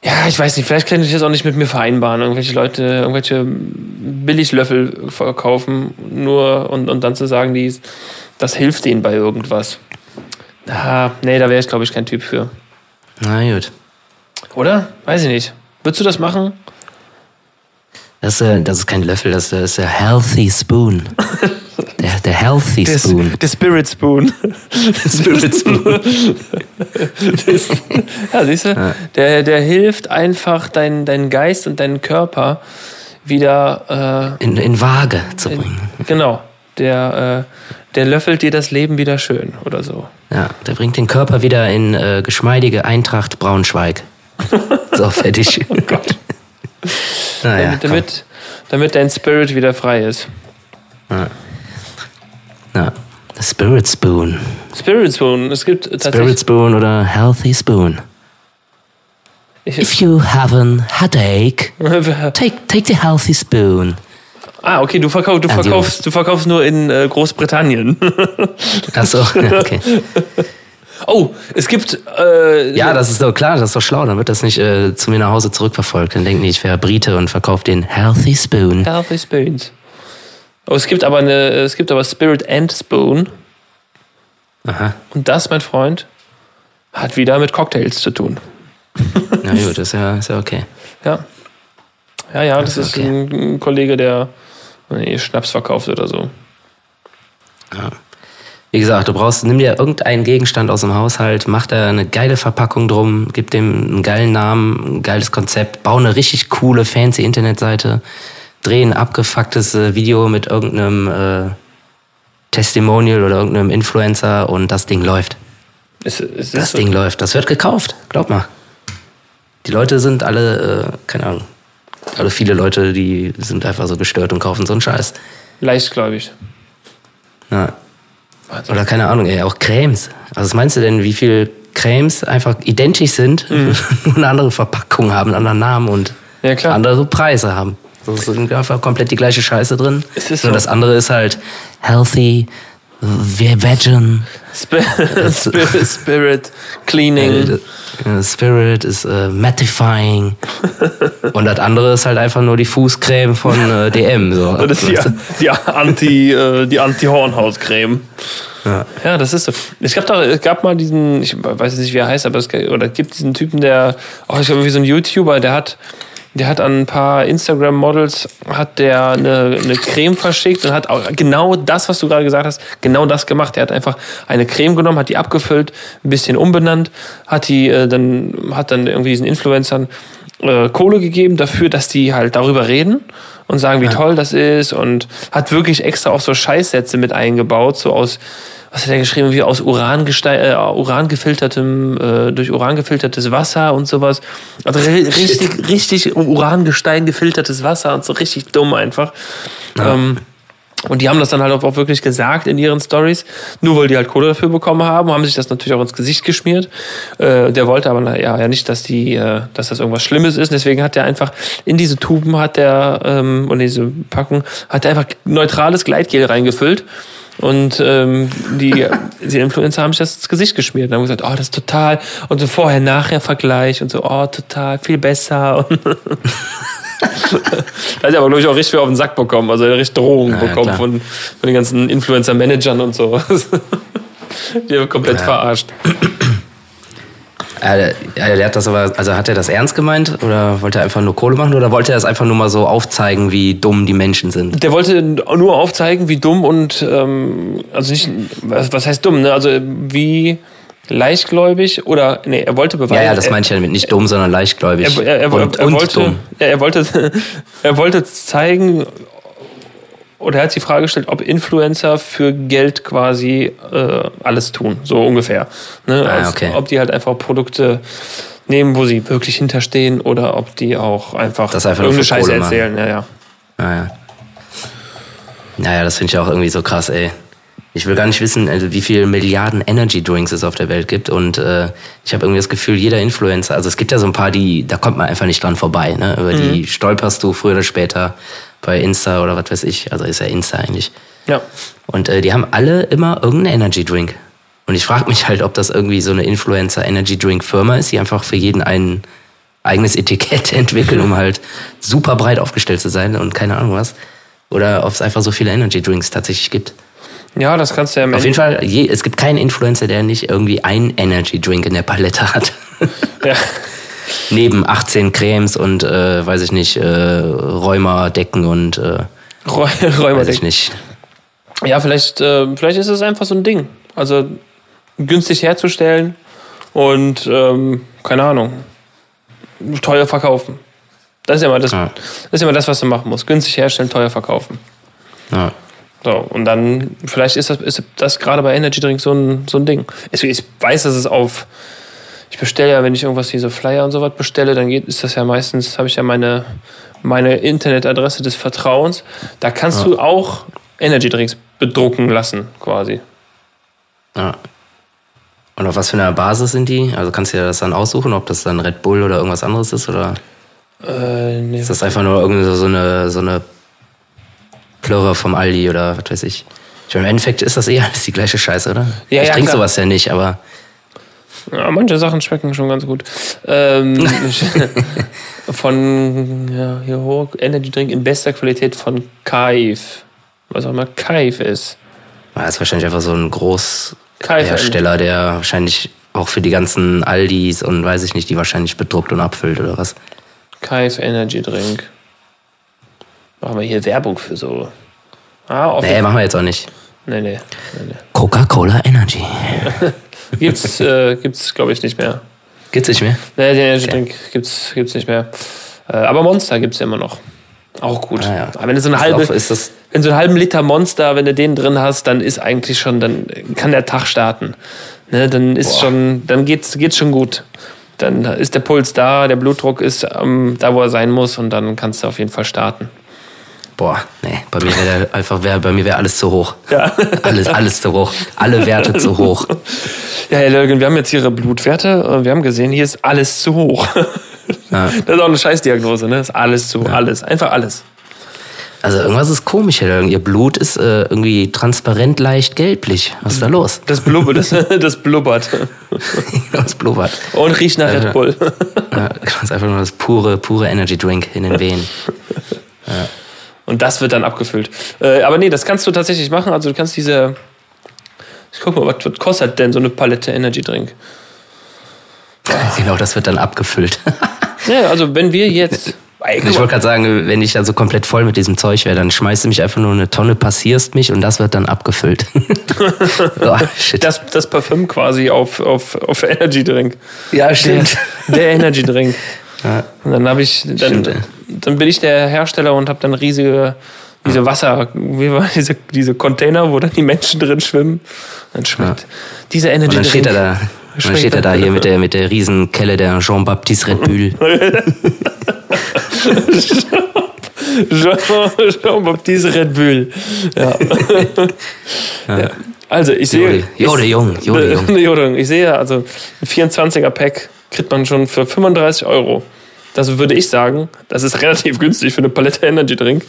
[SPEAKER 2] ja, ich weiß nicht, vielleicht könnte ich das auch nicht mit mir vereinbaren. Irgendwelche Leute, irgendwelche Billiglöffel verkaufen, nur und, und dann zu sagen, die, das hilft denen bei irgendwas. Ah, nee, da wäre ich, glaube ich, kein Typ für.
[SPEAKER 1] Na gut.
[SPEAKER 2] Oder? Weiß ich nicht. Würdest du das machen?
[SPEAKER 1] Das ist, äh, das ist kein Löffel, das ist der Healthy Spoon. Der, der Healthy
[SPEAKER 2] Der,
[SPEAKER 1] Spoon.
[SPEAKER 2] der Spirit Spoon.
[SPEAKER 1] Spirit Spoon.
[SPEAKER 2] Das, ja, siehst du? Der, der hilft einfach deinen deinen Geist und deinen Körper wieder
[SPEAKER 1] In, in Waage zu bringen.
[SPEAKER 2] äh, genau. Der, äh, der löffelt dir das Leben wieder schön oder so.
[SPEAKER 1] Ja, der bringt den Körper wieder in äh, geschmeidige Eintracht Braunschweig. So, fertig.
[SPEAKER 2] Oh Gott.
[SPEAKER 1] Naja,
[SPEAKER 2] damit, damit, damit dein Spirit wieder frei ist.
[SPEAKER 1] Ja. The Spirit Spoon.
[SPEAKER 2] Spirit Spoon. Es gibt tatsächlich.
[SPEAKER 1] Spirit Spoon oder Healthy Spoon.
[SPEAKER 2] Ich,
[SPEAKER 1] If you have a headache, take, take the Healthy Spoon.
[SPEAKER 2] ah, okay, du, verkauf, du, verkaufst, du verkaufst nur in äh, Großbritannien.
[SPEAKER 1] Achso, ja, okay.
[SPEAKER 2] oh, es gibt. Äh,
[SPEAKER 1] Ja, das ist doch klar, das ist doch schlau. Dann wird das nicht äh, zu mir nach Hause zurückverfolgt. Dann denken die, ich wäre Brite und verkaufe den Healthy Spoon.
[SPEAKER 2] Healthy Spoons. Oh, es gibt aber eine, es gibt aber Spirit and Spoon.
[SPEAKER 1] Aha.
[SPEAKER 2] Und das, mein Freund, hat wieder mit Cocktails zu tun.
[SPEAKER 1] Na gut, ist ja, ist ja okay.
[SPEAKER 2] Ja. Ja, ja, das,
[SPEAKER 1] Das
[SPEAKER 2] ist
[SPEAKER 1] okay.
[SPEAKER 2] ein, ein Kollege, der nee, Schnaps verkauft oder so.
[SPEAKER 1] Wie gesagt, du brauchst, nimm dir irgendeinen Gegenstand aus dem Haushalt, mach da eine geile Verpackung drum, gib dem einen geilen Namen, ein geiles Konzept, bau eine richtig coole, fancy Internetseite, dreh ein abgefucktes äh, Video mit irgendeinem äh, Testimonial oder irgendeinem Influencer und das Ding läuft.
[SPEAKER 2] Es, es
[SPEAKER 1] Das
[SPEAKER 2] ist so,
[SPEAKER 1] Ding läuft. Das wird gekauft, glaub mal. Die Leute sind alle, äh, keine Ahnung, also viele Leute, die sind einfach so gestört und kaufen so einen Scheiß.
[SPEAKER 2] leichtgläubig.
[SPEAKER 1] Ja.
[SPEAKER 2] Wahnsinn.
[SPEAKER 1] Oder keine Ahnung, ey, auch Cremes. Also was meinst du denn, wie viel Cremes einfach identisch sind,
[SPEAKER 2] Mhm.
[SPEAKER 1] nur eine andere Verpackung haben, einen anderen Namen und
[SPEAKER 2] Ja,
[SPEAKER 1] andere Preise haben. So ist einfach komplett die gleiche Scheiße drin. Nur
[SPEAKER 2] so.
[SPEAKER 1] das andere ist halt healthy, ve- vegan,
[SPEAKER 2] Sp Spirit, Spirit Cleaning.
[SPEAKER 1] äh, Spirit ist äh, mattifying und das andere ist halt einfach nur die Fußcreme von äh, DM. So.
[SPEAKER 2] Das ist die, die Anti, äh, die Anti-Hornhautcreme.
[SPEAKER 1] Ja.
[SPEAKER 2] Ja, das ist so. Es gab doch, es gab mal diesen, ich weiß jetzt nicht, wie er heißt, aber es oder gibt diesen Typen, der, oh, ich glaube, wie so ein YouTuber, der hat, der hat an ein paar Instagram-Models, hat der eine, eine Creme verschickt und hat auch genau das, was du gerade gesagt hast, genau das gemacht. Er hat einfach eine Creme genommen, hat die abgefüllt, ein bisschen umbenannt, hat die äh, dann, hat dann irgendwie diesen Influencern äh, Kohle gegeben dafür, dass die halt darüber reden und sagen, wie toll das ist und hat wirklich extra auch so Scheißsätze mit eingebaut, so aus, was hat er geschrieben, wie aus Uran, äh, Uran gefiltertem, äh, durch Uran gefiltertes Wasser und sowas. Also ri- richtig, richtig Urangestein gefiltertes Wasser und so richtig dumm einfach. Ähm, und die haben das dann halt auch wirklich gesagt in ihren Stories, nur weil die halt Kohle dafür bekommen haben, haben sich das natürlich auch ins Gesicht geschmiert. Äh, der wollte aber ja, ja nicht, dass die, äh, dass das irgendwas Schlimmes ist. Deswegen hat er einfach in diese Tuben hat der ähm, und in diese Packung hat er einfach neutrales Gleitgel reingefüllt. Und ähm, die, die Influencer haben sich das ins Gesicht geschmiert und haben gesagt, oh, das ist total, und so vorher-nachher-Vergleich und so, oh, total, viel besser. Da hat er aber, glaube ich, auch richtig viel auf den Sack bekommen. Also er hat richtig Drohungen
[SPEAKER 1] Ja,
[SPEAKER 2] bekommen von, von den ganzen Influencer-Managern und so. Die haben komplett verarscht.
[SPEAKER 1] Ja, der, ja, der hat das aber, also hat er das ernst gemeint oder wollte er einfach nur Kohle machen oder wollte er das einfach nur mal so aufzeigen, wie dumm die Menschen sind?
[SPEAKER 2] Der wollte nur aufzeigen, wie dumm und, ähm, also nicht, was, was heißt dumm, ne? Also wie leichtgläubig oder, nee, er wollte beweisen.
[SPEAKER 1] Ja, ja, das meine ich ja damit nicht dumm, sondern leichtgläubig.
[SPEAKER 2] er, er, er,
[SPEAKER 1] und,
[SPEAKER 2] er, wollte,
[SPEAKER 1] dumm.
[SPEAKER 2] ja, er wollte, er wollte zeigen, oder er hat die Frage gestellt, ob Influencer für Geld quasi äh, alles tun, so ungefähr. Ne?
[SPEAKER 1] Ah,
[SPEAKER 2] Also,
[SPEAKER 1] okay.
[SPEAKER 2] Ob die halt einfach Produkte nehmen, wo sie wirklich hinterstehen oder ob die auch einfach
[SPEAKER 1] Das einfach
[SPEAKER 2] irgendeine Scheiße erzählen. Ja, ja.
[SPEAKER 1] Naja. Naja, das finde ich auch irgendwie so krass, ey. Ich will gar nicht wissen, also wie viele Milliarden Energy Drinks es auf der Welt gibt. Und äh, ich habe irgendwie das Gefühl, jeder Influencer, also es gibt ja so ein paar, die, da kommt man einfach nicht dran vorbei. Ne? Über die stolperst du früher oder später bei Insta oder was weiß ich. Also ist ja Insta eigentlich.
[SPEAKER 2] ja.
[SPEAKER 1] Und äh, die haben alle immer irgendeinen Energy Drink. Und ich frage mich halt, ob das irgendwie so eine Influencer Energy Drink Firma ist, die einfach für jeden ein eigenes Etikett entwickeln, um halt super breit aufgestellt zu sein und keine Ahnung was. Oder ob es einfach so viele Energy Drinks tatsächlich gibt.
[SPEAKER 2] Ja, das kannst du ja am
[SPEAKER 1] Auf jeden Fall, je, es gibt keinen Influencer, der nicht irgendwie einen Energy Drink in der Palette hat.
[SPEAKER 2] Ja.
[SPEAKER 1] Neben 18 Cremes und, äh, weiß ich nicht, äh, Rheumadecken und, äh,
[SPEAKER 2] Räu-
[SPEAKER 1] weiß ich nicht.
[SPEAKER 2] Ja, vielleicht, äh, vielleicht ist es einfach so ein Ding. Also günstig herzustellen und ähm, keine Ahnung, teuer verkaufen. Das ist ja mal das,
[SPEAKER 1] Ja.
[SPEAKER 2] das ist mal das, was du machen musst. Günstig herstellen, teuer verkaufen.
[SPEAKER 1] Ja.
[SPEAKER 2] So, und dann, vielleicht ist das, ist das gerade bei Energy Drink so ein, so ein Ding. Ich, ich weiß, dass es auf, ich bestelle ja, wenn ich irgendwas wie so Flyer und sowas bestelle, dann geht, ist das ja meistens, habe ich ja meine, meine Internetadresse des Vertrauens. Da kannst du auch Energy Drinks bedrucken lassen, quasi.
[SPEAKER 1] Ja. Und auf was für einer Basis sind die? Also kannst du dir das dann aussuchen, ob das dann Red Bull oder irgendwas anderes ist? Oder
[SPEAKER 2] Äh, nee.
[SPEAKER 1] ist das einfach nur irgendwie so eine, so eine Plörre vom Aldi oder was weiß ich? Ich meine, Im Endeffekt ist das eh alles die gleiche Scheiße, oder?
[SPEAKER 2] Ja,
[SPEAKER 1] ich
[SPEAKER 2] ja,
[SPEAKER 1] trinke sowas ja nicht, aber
[SPEAKER 2] Ja, manche Sachen schmecken schon ganz gut. Ähm, von ja, hier hoch, Energy Drink in bester Qualität von Kaif. Was auch immer Kaif ist.
[SPEAKER 1] das ist wahrscheinlich einfach so ein Großhersteller, der wahrscheinlich auch für die ganzen Aldis und weiß ich nicht, die wahrscheinlich bedruckt und abfüllt oder was.
[SPEAKER 2] Kaif Energy Drink. Machen wir hier Werbung für so. Ah.
[SPEAKER 1] Nee, machen wir jetzt auch nicht.
[SPEAKER 2] nee, nee, nee, nee.
[SPEAKER 1] Coca-Cola Energy.
[SPEAKER 2] Gibt's, äh, gibt's glaube ich, nicht mehr.
[SPEAKER 1] Gibt's nicht mehr?
[SPEAKER 2] Nee, den Energy Drink gibt's, gibt's nicht mehr. Äh, aber Monster gibt's ja immer noch. Auch gut.
[SPEAKER 1] Ah, ja.
[SPEAKER 2] Aber wenn du so eine halbe,
[SPEAKER 1] ist das-
[SPEAKER 2] wenn du einen halben Liter Monster, wenn du den drin hast, dann ist eigentlich schon, dann kann der Tag starten. Ne, dann ist
[SPEAKER 1] Boah.
[SPEAKER 2] schon, dann geht's, geht's schon gut. Dann ist der Puls da, der Blutdruck ist ähm, da, wo er sein muss und dann kannst du auf jeden Fall starten.
[SPEAKER 1] Boah, nee, bei mir wäre einfach, wär, bei mir wäre alles zu hoch.
[SPEAKER 2] Ja.
[SPEAKER 1] Alles, alles zu hoch. Alle Werte zu hoch.
[SPEAKER 2] Ja, Herr Lörgen, wir haben jetzt Ihre Blutwerte und wir haben gesehen, hier ist alles zu hoch.
[SPEAKER 1] Ja.
[SPEAKER 2] Das ist auch eine Scheißdiagnose, ne? Das ist alles zu, alles. Einfach alles.
[SPEAKER 1] Also irgendwas ist komisch, Herr Lörgen. Ihr Blut ist äh, irgendwie transparent leicht gelblich. Was ist da los?
[SPEAKER 2] Das blubbert, das, das blubbert.
[SPEAKER 1] Das blubbert.
[SPEAKER 2] Und riecht nach Red Bull.
[SPEAKER 1] Ja, das ist einfach nur das pure, pure Energy Drink in den Venen.
[SPEAKER 2] Und das wird dann abgefüllt. Äh, aber nee, das kannst du tatsächlich machen. Also du kannst diese. Ich guck mal, was, kostet denn so eine Palette Energy Drink?
[SPEAKER 1] Genau, das wird dann abgefüllt.
[SPEAKER 2] Ja, also wenn wir jetzt. Ey,
[SPEAKER 1] Ich wollte gerade sagen, wenn ich da so komplett voll mit diesem Zeug wäre, dann schmeißt du mich einfach nur eine Tonne, passierst mich und das wird dann abgefüllt. oh,
[SPEAKER 2] das, das Parfüm quasi auf, auf, auf Energy Drink.
[SPEAKER 1] ja,
[SPEAKER 2] Der, der Energy Drink.
[SPEAKER 1] Ja.
[SPEAKER 2] Und dann habe ich, dann,
[SPEAKER 1] Stimmt,
[SPEAKER 2] dann bin ich der Hersteller und habe dann riesige, diese Wasser, wie war diese, diese Container, wo dann die Menschen drin schwimmen. Dann schmeckt dieser Energy
[SPEAKER 1] Und dann steht er da, dann steht er da
[SPEAKER 2] er.
[SPEAKER 1] hier mit der, mit der riesen Kelle der Jean-Baptiste Red Bull.
[SPEAKER 2] Jean- Jean-Baptiste Red Bull. Ja. ja. Also, ich sehe.
[SPEAKER 1] Jode, Jode Jung, Jode Jung.
[SPEAKER 2] Jode Jung. Ich sehe, also ein 24er Pack kriegt man schon für 35 Euro. Das würde ich sagen, das ist relativ günstig für eine Palette Energy Drink.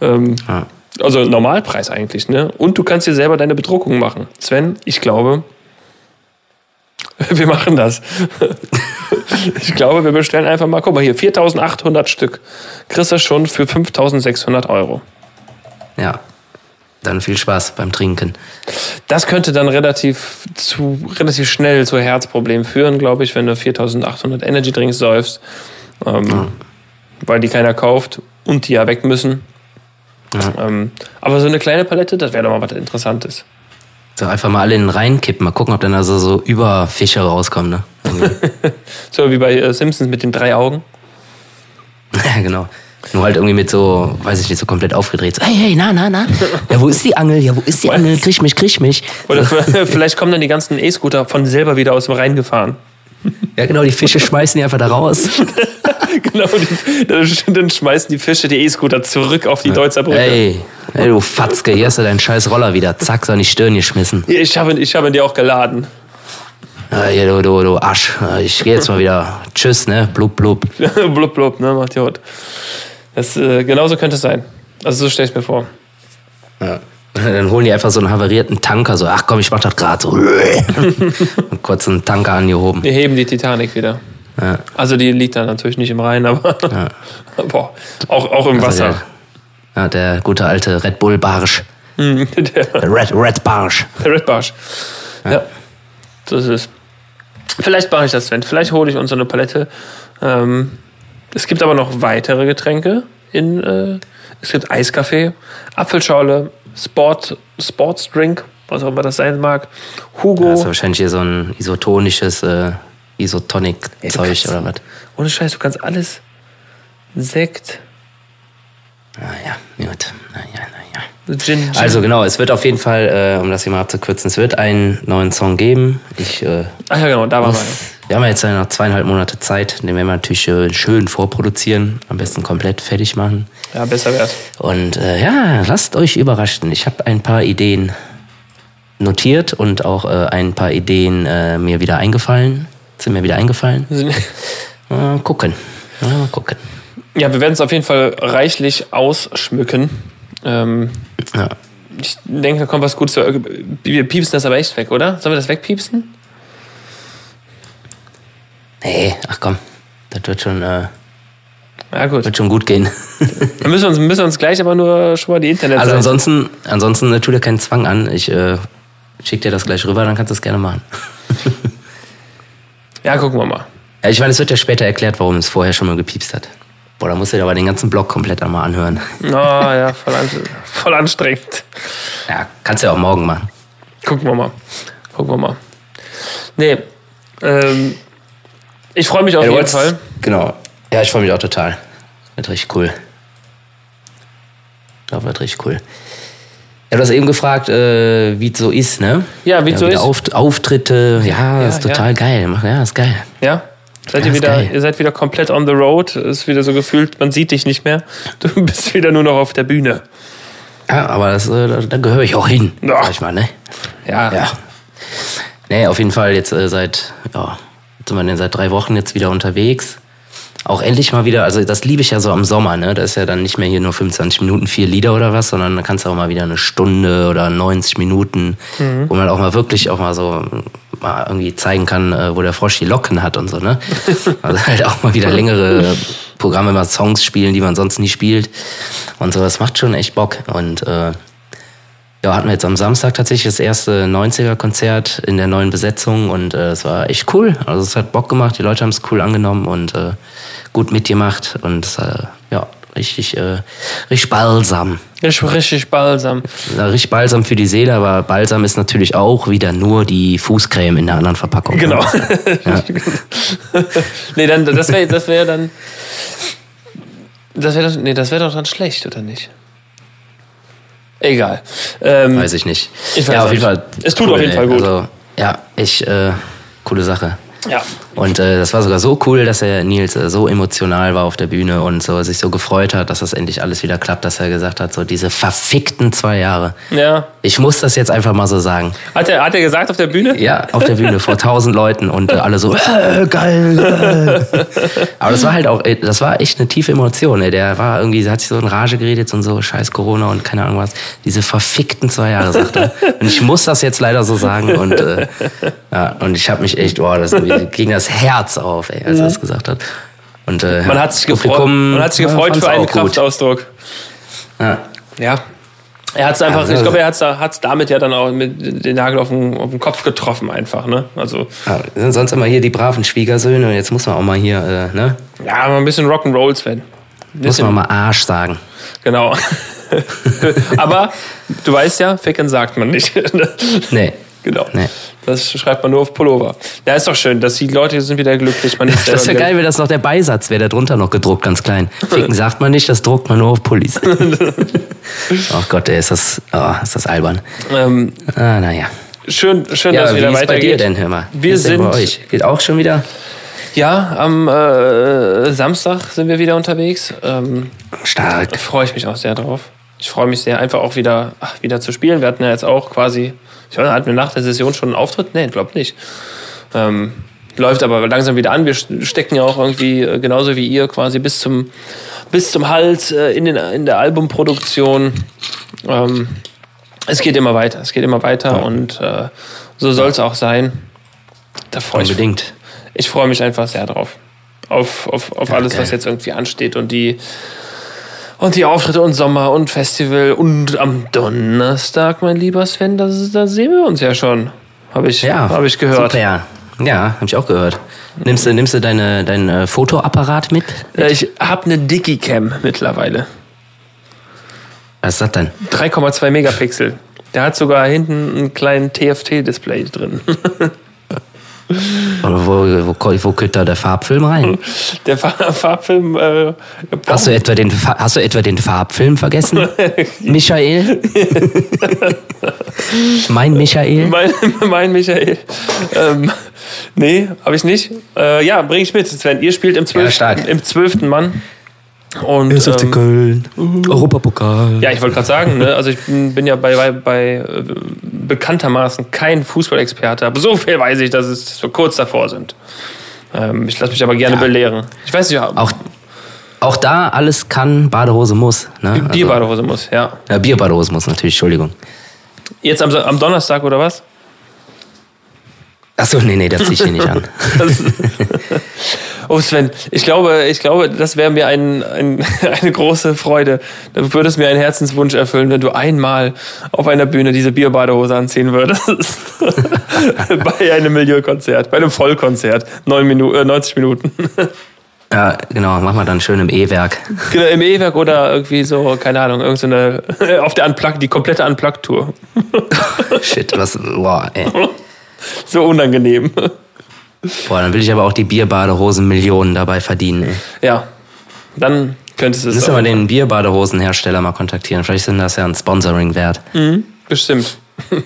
[SPEAKER 2] Ähm,
[SPEAKER 1] Ja.
[SPEAKER 2] Also Normalpreis eigentlich, ne? Und du kannst dir selber deine Bedruckung machen. Sven, ich glaube, wir machen das. ich glaube, wir bestellen einfach mal, guck mal hier, 4800 Stück. Kriegst du schon für 5600 Euro.
[SPEAKER 1] Ja. Dann viel Spaß beim Trinken.
[SPEAKER 2] Das könnte dann relativ, zu, relativ schnell zu Herzproblemen führen, glaube ich, wenn du 4800 Energy Drinks säufst, ähm, weil die keiner kauft und die ja weg müssen. Ähm, aber so eine kleine Palette, das wäre doch mal was Interessantes.
[SPEAKER 1] So einfach mal alle in den Rhein kippen, mal gucken, ob dann also so Überfische rauskommen, ne? Irgendwie.
[SPEAKER 2] So wie bei äh, Simpsons mit den drei Augen.
[SPEAKER 1] ja, genau. Nur halt irgendwie mit so, weiß ich nicht, so komplett aufgedreht. So, hey, hey, na, na, na. Ja, wo ist die Angel? Ja, wo ist die Angel? Krieg mich, krieg mich.
[SPEAKER 2] Oder vielleicht kommen dann die ganzen E-Scooter von selber wieder aus dem Rhein gefahren.
[SPEAKER 1] Ja, genau, die Fische schmeißen die einfach da raus.
[SPEAKER 2] genau, die, dann, schmeißen die Fische die E-Scooter zurück auf die Deutzer Brücke.
[SPEAKER 1] Ey, ey, du Fatzke, hier hast du deinen scheiß Roller wieder. Zack, so an die Stirn geschmissen.
[SPEAKER 2] Ich habe ich hab ihn dir auch geladen.
[SPEAKER 1] Ja, hier, du, du, du Arsch. Ich gehe jetzt mal wieder. Tschüss, ne? Blub, blub.
[SPEAKER 2] blub, blub, ne? Macht Jod. Das, äh, genauso könnte es sein. Also so stelle ich mir vor.
[SPEAKER 1] Ja. Dann holen die einfach so einen havarierten Tanker, so, ach komm, ich mach das gerade so. Und kurz einen Tanker angehoben.
[SPEAKER 2] Wir heben die Titanic wieder.
[SPEAKER 1] Ja.
[SPEAKER 2] Also die liegt da natürlich nicht im Rhein, aber
[SPEAKER 1] Ja.
[SPEAKER 2] boah, auch, auch im
[SPEAKER 1] Also
[SPEAKER 2] Wasser.
[SPEAKER 1] der, ja, der gute alte Red Bull Barsch.
[SPEAKER 2] Mhm, der,
[SPEAKER 1] Red, Red Barsch.
[SPEAKER 2] der Red Barsch. Ja. so ist es. Vielleicht mache ich das, Sven. Vielleicht hole ich uns so eine Palette. Ähm, es gibt aber noch weitere Getränke. In, äh, es gibt Eiskaffee, Apfelschorle, Sport, Sportsdrink, was auch immer das sein mag. Hugo.
[SPEAKER 1] Das ist wahrscheinlich hier so ein isotonisches äh, Isotonic-Zeug oder was.
[SPEAKER 2] Ohne Scheiß, du kannst alles. Sekt,
[SPEAKER 1] Naja, gut. Naja, naja.
[SPEAKER 2] Gin, Gin.
[SPEAKER 1] Also genau, es wird auf jeden Fall, äh, um das hier mal abzukürzen, es wird einen neuen Song geben. Ich, äh,
[SPEAKER 2] Ach ja, genau, da waren wir.
[SPEAKER 1] wir haben ja jetzt noch zweieinhalb Monate Zeit, den werden wir natürlich äh, schön vorproduzieren, am besten komplett fertig machen.
[SPEAKER 2] Ja, besser wär's.
[SPEAKER 1] Und äh, ja, lasst euch überraschen. Ich habe ein paar Ideen notiert und auch äh, ein paar Ideen äh, mir wieder eingefallen. Sind mir wieder eingefallen. Mal gucken. Mal gucken.
[SPEAKER 2] Ja, wir werden es auf jeden Fall reichlich ausschmücken. Ähm,
[SPEAKER 1] Ja.
[SPEAKER 2] ich denke, da kommt was Gutes. Wir piepsen das aber echt weg, oder? Sollen wir das wegpiepsen?
[SPEAKER 1] Nee, ach komm. Das wird schon, äh,
[SPEAKER 2] Ja, gut.
[SPEAKER 1] wird schon gut gehen.
[SPEAKER 2] Dann müssen wir uns, müssen wir uns gleich aber nur schon mal die Internetseite...
[SPEAKER 1] Also ansonsten, ansonsten äh, tu dir keinen Zwang an. Ich äh, schick dir das gleich rüber, dann kannst du es gerne machen.
[SPEAKER 2] Ja, gucken wir mal.
[SPEAKER 1] Ja, ich meine, es wird ja später erklärt, warum es vorher schon mal gepiepst hat. Boah, da musst du dir aber den ganzen Blog komplett einmal anhören.
[SPEAKER 2] Oh, ja, voll, an, voll anstrengend.
[SPEAKER 1] Ja, kannst du ja auch morgen machen.
[SPEAKER 2] Gucken wir mal. Gucken wir mal. Nee, ähm, ich freue mich auf
[SPEAKER 1] Ja,
[SPEAKER 2] jeden
[SPEAKER 1] wolltest-
[SPEAKER 2] Fall.
[SPEAKER 1] Genau. Ja, ich freue mich auch total. Wird richtig cool. Ja, wird richtig cool. Ja, du hast eben gefragt, äh, wie es so ist, ne?
[SPEAKER 2] Ja, wie es so
[SPEAKER 1] wieder
[SPEAKER 2] ist.
[SPEAKER 1] Auft Auftritte, ja,
[SPEAKER 2] Ja,
[SPEAKER 1] ist total geil. Ja, ist geil.
[SPEAKER 2] Ja? Seid ihr wieder,
[SPEAKER 1] geil.
[SPEAKER 2] ihr seid wieder komplett on the road. Ist wieder so gefühlt, man sieht dich nicht mehr. Du bist wieder nur noch auf der Bühne.
[SPEAKER 1] Ja, aber das, äh, da, da gehöre ich auch hin,
[SPEAKER 2] Ja.
[SPEAKER 1] sag ich mal, ne?
[SPEAKER 2] Ja.
[SPEAKER 1] Ja. Nee, auf jeden Fall jetzt äh, seit, ja, sind wir denn seit drei Wochen jetzt wieder unterwegs. Auch endlich mal wieder, also das liebe ich ja so am Sommer, ne? Da ist ja dann nicht mehr hier nur 25 Minuten, vier Lieder oder was, sondern da kannst du auch mal wieder eine Stunde oder 90 Minuten, wo man auch mal wirklich auch mal so mal irgendwie zeigen kann, äh, wo der Frosch die Locken hat und so, ne? Also halt auch mal wieder längere Programme, mal Songs spielen, die man sonst nie spielt. Und so, das macht schon echt Bock. Und äh, ja, hatten wir jetzt am Samstag tatsächlich das erste 90er-Konzert in der neuen Besetzung und äh, es war echt cool. Also es hat Bock gemacht, die Leute haben es cool angenommen und äh, gut mitgemacht und äh, ja, richtig, äh, richtig balsam.
[SPEAKER 2] Richtig balsam.
[SPEAKER 1] Ja, richtig balsam für die Seele, aber balsam ist natürlich auch wieder nur die Fußcreme in der anderen Verpackung.
[SPEAKER 2] Genau. nee, dann, das wäre das wär dann. Das wäre nee, das wär doch dann schlecht, oder nicht? Egal. Ähm,
[SPEAKER 1] Weiß ich nicht.
[SPEAKER 2] Ich weiß
[SPEAKER 1] ja, auf jeden. Fall.
[SPEAKER 2] Es tut auf jeden Fall gut.
[SPEAKER 1] Also, ja, echt äh, coole Sache.
[SPEAKER 2] ja.
[SPEAKER 1] Und äh, das war sogar so cool, dass er Nils äh, so emotional war auf der Bühne und so sich so gefreut hat, dass das endlich alles wieder klappt, dass er gesagt hat, so diese verfickten zwei Jahre.
[SPEAKER 2] Ja.
[SPEAKER 1] Ich muss das jetzt einfach mal so sagen.
[SPEAKER 2] Hat er, hat er gesagt auf der Bühne?
[SPEAKER 1] Ja, auf der Bühne vor tausend Leuten und äh, alle so, äh, geil. Äh. Aber das war halt auch, äh, das war echt eine tiefe Emotion. Ey. Der war irgendwie, hat sich so in Rage geredet und so, scheiß Corona und keine Ahnung was. Diese verfickten zwei Jahre, sagt er. Und ich muss das jetzt leider so sagen. Und, äh, ja, und ich habe mich echt, boah, das ging das Herz auf, ey, als er das gesagt hat. Und, äh,
[SPEAKER 2] Man hat sich gefreut,
[SPEAKER 1] Publikum,
[SPEAKER 2] man hat sich
[SPEAKER 1] ja,
[SPEAKER 2] gefreut für einen. Kraftausdruck.
[SPEAKER 1] Ja.
[SPEAKER 2] Ja. Er hat es einfach,
[SPEAKER 1] also-
[SPEAKER 2] ich glaube, er hat es damit ja dann auch mit den Nagel auf den, auf den Kopf getroffen, einfach, ne? Also,
[SPEAKER 1] Ja, wir sind sonst immer hier die braven Schwiegersöhne und jetzt muss man auch mal hier, äh, ne?
[SPEAKER 2] ja, mal ein bisschen Rock'n'Roll-Fan.
[SPEAKER 1] Muss man mal Arsch sagen.
[SPEAKER 2] Genau. Aber du weißt ja, Ficken sagt man nicht.
[SPEAKER 1] Nee,
[SPEAKER 2] Genau.
[SPEAKER 1] Nee.
[SPEAKER 2] Das schreibt man nur auf Pullover. Ja, ist doch schön, dass die Leute sind wieder glücklich. Man ist
[SPEAKER 1] Das wäre geil, wenn das noch der Beisatz wäre, da drunter noch gedruckt, ganz klein. Ficken sagt man nicht, das druckt man nur auf Pullis. Ach Gott, ey, ist das, oh, ist das albern.
[SPEAKER 2] Ähm,
[SPEAKER 1] Ah, naja.
[SPEAKER 2] schön, schön,
[SPEAKER 1] Ja,
[SPEAKER 2] dass es
[SPEAKER 1] wie
[SPEAKER 2] wieder
[SPEAKER 1] ist bei
[SPEAKER 2] weitergeht.
[SPEAKER 1] dir denn, hör mal?
[SPEAKER 2] Wir
[SPEAKER 1] ist denn bei
[SPEAKER 2] sind-
[SPEAKER 1] euch? Geht auch schon wieder
[SPEAKER 2] Ja, am äh, Samstag sind wir wieder unterwegs. Ähm,
[SPEAKER 1] stark.
[SPEAKER 2] Da freue ich mich auch sehr drauf. Ich freue mich sehr, einfach auch wieder, ach, wieder zu spielen. Wir hatten ja jetzt auch quasi, ich weiß, hatten wir nach der Session schon einen Auftritt? Nee, glaub nicht. Ähm, läuft aber langsam wieder an. Wir stecken ja auch irgendwie äh, genauso wie ihr quasi bis zum, bis zum Hals äh, in, den, in der Albumproduktion. Ähm, es geht immer weiter, es geht immer weiter und äh, so soll es auch sein. Da freue ich mich.
[SPEAKER 1] Unbedingt.
[SPEAKER 2] Ich freue mich einfach sehr drauf. Auf, auf, auf alles,
[SPEAKER 1] geil.
[SPEAKER 2] was jetzt irgendwie ansteht und die, und die Auftritte und Sommer und Festival und am Donnerstag, mein lieber Sven, da, sehen wir uns ja schon. Habe ich,
[SPEAKER 1] Ja,
[SPEAKER 2] hab ich gehört.
[SPEAKER 1] Super, ja. Ja, habe ich auch gehört. Nimmst du, nimmst du deine, dein äh, Fotoapparat mit?
[SPEAKER 2] Äh, Ich habe eine Digicam mittlerweile.
[SPEAKER 1] Was ist das denn?
[SPEAKER 2] 3,2 Megapixel. Der hat sogar hinten einen kleinen TFT-Display drin.
[SPEAKER 1] Oder wo, wo, wo könnte da der Farbfilm rein?
[SPEAKER 2] Der Fa- Farbfilm. Äh,
[SPEAKER 1] Hast du etwa den, Fa- hast du etwa den Farbfilm vergessen? Michael? mein Michael?
[SPEAKER 2] Mein, mein Michael. Ähm, nee, habe ich nicht. Äh, ja, bring ich mit. Sven, ihr spielt im 12.
[SPEAKER 1] Ja, stark.
[SPEAKER 2] im 12. Mann. Und, ähm,
[SPEAKER 1] Köln. Europapokal.
[SPEAKER 2] ja, ich wollte gerade sagen, ne, also ich bin, bin ja bei, bei, bei äh, bekanntermaßen kein Fußballexperte, aber so viel weiß ich, dass, es, dass wir kurz davor sind. Ähm, ich lasse mich aber gerne
[SPEAKER 1] Ja.
[SPEAKER 2] belehren. Ich weiß nicht,
[SPEAKER 1] Auch, auch da alles kann, Badehose muss. Ne? Also,
[SPEAKER 2] Bierbadehose muss, ja.
[SPEAKER 1] ja, Bierbadehose muss natürlich, Entschuldigung.
[SPEAKER 2] Jetzt am, am Donnerstag oder was?
[SPEAKER 1] Achso, nee, nee, das zieh ich dir nicht an.
[SPEAKER 2] Oh Sven, ich glaube, ich glaube, das wäre mir ein, ein, eine große Freude. Du würdest mir einen Herzenswunsch erfüllen, wenn du einmal auf einer Bühne diese Bierbadehose anziehen würdest. bei einem Milieukonzert, bei einem Vollkonzert. Neun Minu äh, 90 Minuten.
[SPEAKER 1] Ja, genau, mach mal dann schön im E-Werk.
[SPEAKER 2] genau, Im E-Werk oder irgendwie so, keine Ahnung, irgendeine, auf der Unplugged, die komplette Unplugged-Tour.
[SPEAKER 1] Shit, was, boah, ey.
[SPEAKER 2] So unangenehm.
[SPEAKER 1] Boah, dann will ich aber auch die Bierbadehosen Millionen dabei verdienen, ey.
[SPEAKER 2] Ja, dann könntest du es
[SPEAKER 1] Müssen wir den Bierbadehosenhersteller mal kontaktieren. Vielleicht sind das ja ein Sponsoring wert.
[SPEAKER 2] Bestimmt.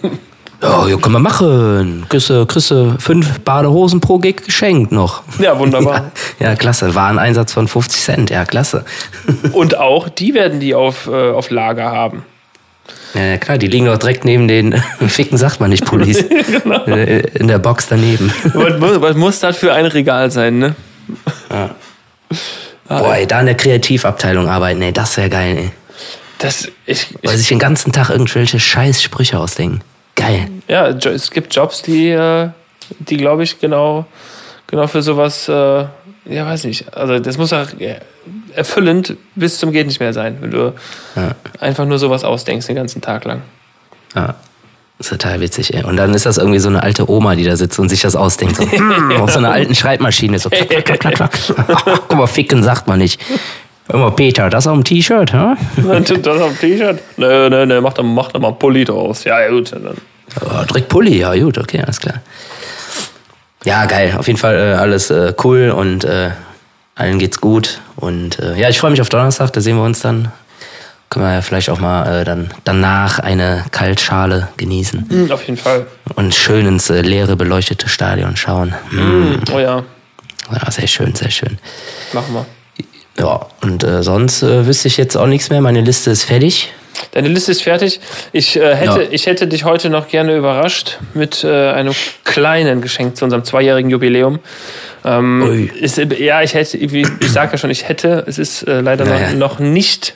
[SPEAKER 1] Ja, ja, können wir machen. Kriegst du fünf Badehosen pro Gig geschenkt noch.
[SPEAKER 2] Ja, wunderbar.
[SPEAKER 1] Ja, klasse. Wareneinsatz von 50 Cent. Ja, klasse.
[SPEAKER 2] Und auch die werden die auf, äh, auf Lager haben.
[SPEAKER 1] Ja, ja, klar, die liegen doch direkt neben den Ficken sagt man nicht Pullis. Äh, In der Box daneben.
[SPEAKER 2] Was muss, was muss das für ein Regal sein, ne?
[SPEAKER 1] Boah, ey, da in der Kreativabteilung arbeiten, ey, das wäre geil, ey.
[SPEAKER 2] Das, ich,
[SPEAKER 1] Weil
[SPEAKER 2] ich,
[SPEAKER 1] sich den ganzen Tag irgendwelche scheiß Sprüche ausdenken. Geil.
[SPEAKER 2] ja, es gibt Jobs, die, äh, die glaube ich, genau, genau für sowas, äh, ja, weiß nicht. Also, das muss auch erfüllend bis zum Geht nicht mehr sein, wenn du
[SPEAKER 1] Ja.
[SPEAKER 2] einfach nur sowas ausdenkst den ganzen Tag lang.
[SPEAKER 1] Ja. Das ist total witzig, ey. Und dann ist das irgendwie so eine alte Oma, die da sitzt und sich das ausdenkt. So, hm, auf so einer alten Schreibmaschine. So, klack, klack, klack, klack. Guck mal, ficken sagt man nicht. Mal, Peter, das auf dem T-Shirt, hä?
[SPEAKER 2] das auf dem T-Shirt? Nö, nö, nö, mach doch, mach mal einen Pulli draus. Ja, ja, gut. Dann.
[SPEAKER 1] Oh, direkt Pulli, ja gut, okay, alles klar. Ja, geil. Auf jeden Fall äh, alles äh, cool und äh, allen geht's gut. Und äh, ja, ich freue mich auf Donnerstag, da sehen wir uns dann. Können wir ja vielleicht auch mal äh, dann danach eine Kaltschale genießen
[SPEAKER 2] Hm, auf jeden Fall.
[SPEAKER 1] und schön ins äh, leere, beleuchtete Stadion schauen. Hm.
[SPEAKER 2] Oh ja,
[SPEAKER 1] Ja, sehr schön, sehr schön.
[SPEAKER 2] machen wir.
[SPEAKER 1] Ja, und äh, sonst äh, wüsste ich jetzt auch nichts mehr. Meine Liste ist fertig.
[SPEAKER 2] Deine Liste ist fertig. Ich, äh, hätte,
[SPEAKER 1] Ja.
[SPEAKER 2] ich hätte dich heute noch gerne überrascht mit äh, einem kleinen Geschenk zu unserem zweijährigen Jubiläum. Ähm,
[SPEAKER 1] Ui.
[SPEAKER 2] ist, ja, ich hätte, wie, ich sage ja schon, ich hätte. Es ist äh, leider
[SPEAKER 1] Naja.
[SPEAKER 2] noch, noch nicht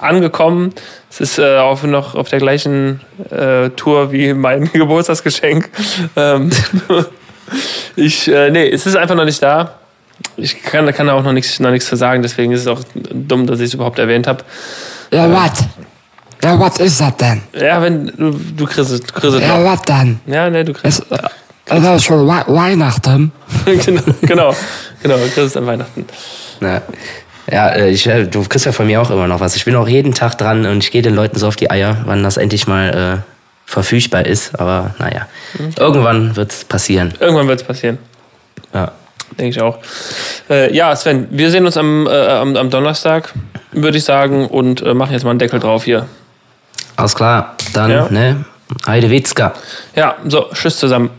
[SPEAKER 2] angekommen. Es ist äh, auf, noch auf der gleichen äh, Tour wie mein Geburtstagsgeschenk. Ähm, ich, äh, nee, es ist einfach noch nicht da. Ich kann, kann da auch noch nichts, noch nichts zu sagen, deswegen ist es auch dumm, dass ich es überhaupt erwähnt habe.
[SPEAKER 3] Ja, was? Ja, was ist das denn?
[SPEAKER 2] Ja, wenn du, du kriegst es. Du kriegst
[SPEAKER 3] ja, was dann?
[SPEAKER 2] Ja, ne, du kriegst
[SPEAKER 3] es. Das ist schon We Weihnachten.
[SPEAKER 2] genau, genau, genau, du kriegst es an Weihnachten.
[SPEAKER 1] Ja. Ja, ich, äh, du kriegst ja von mir auch immer noch was. Ich bin auch jeden Tag dran und ich gehe den Leuten so auf die Eier, wann das endlich mal äh, verfügbar ist. Aber naja, mhm. irgendwann wird es passieren.
[SPEAKER 2] Irgendwann wird es passieren.
[SPEAKER 1] Ja.
[SPEAKER 2] Denke ich auch. Äh, ja, Sven, wir sehen uns am, äh, am, am Donnerstag, würde ich sagen, und äh, machen jetzt mal einen Deckel drauf hier.
[SPEAKER 1] Alles klar, dann,
[SPEAKER 2] ja.
[SPEAKER 1] ne? Heide Witzka.
[SPEAKER 2] Ja, so, tschüss zusammen.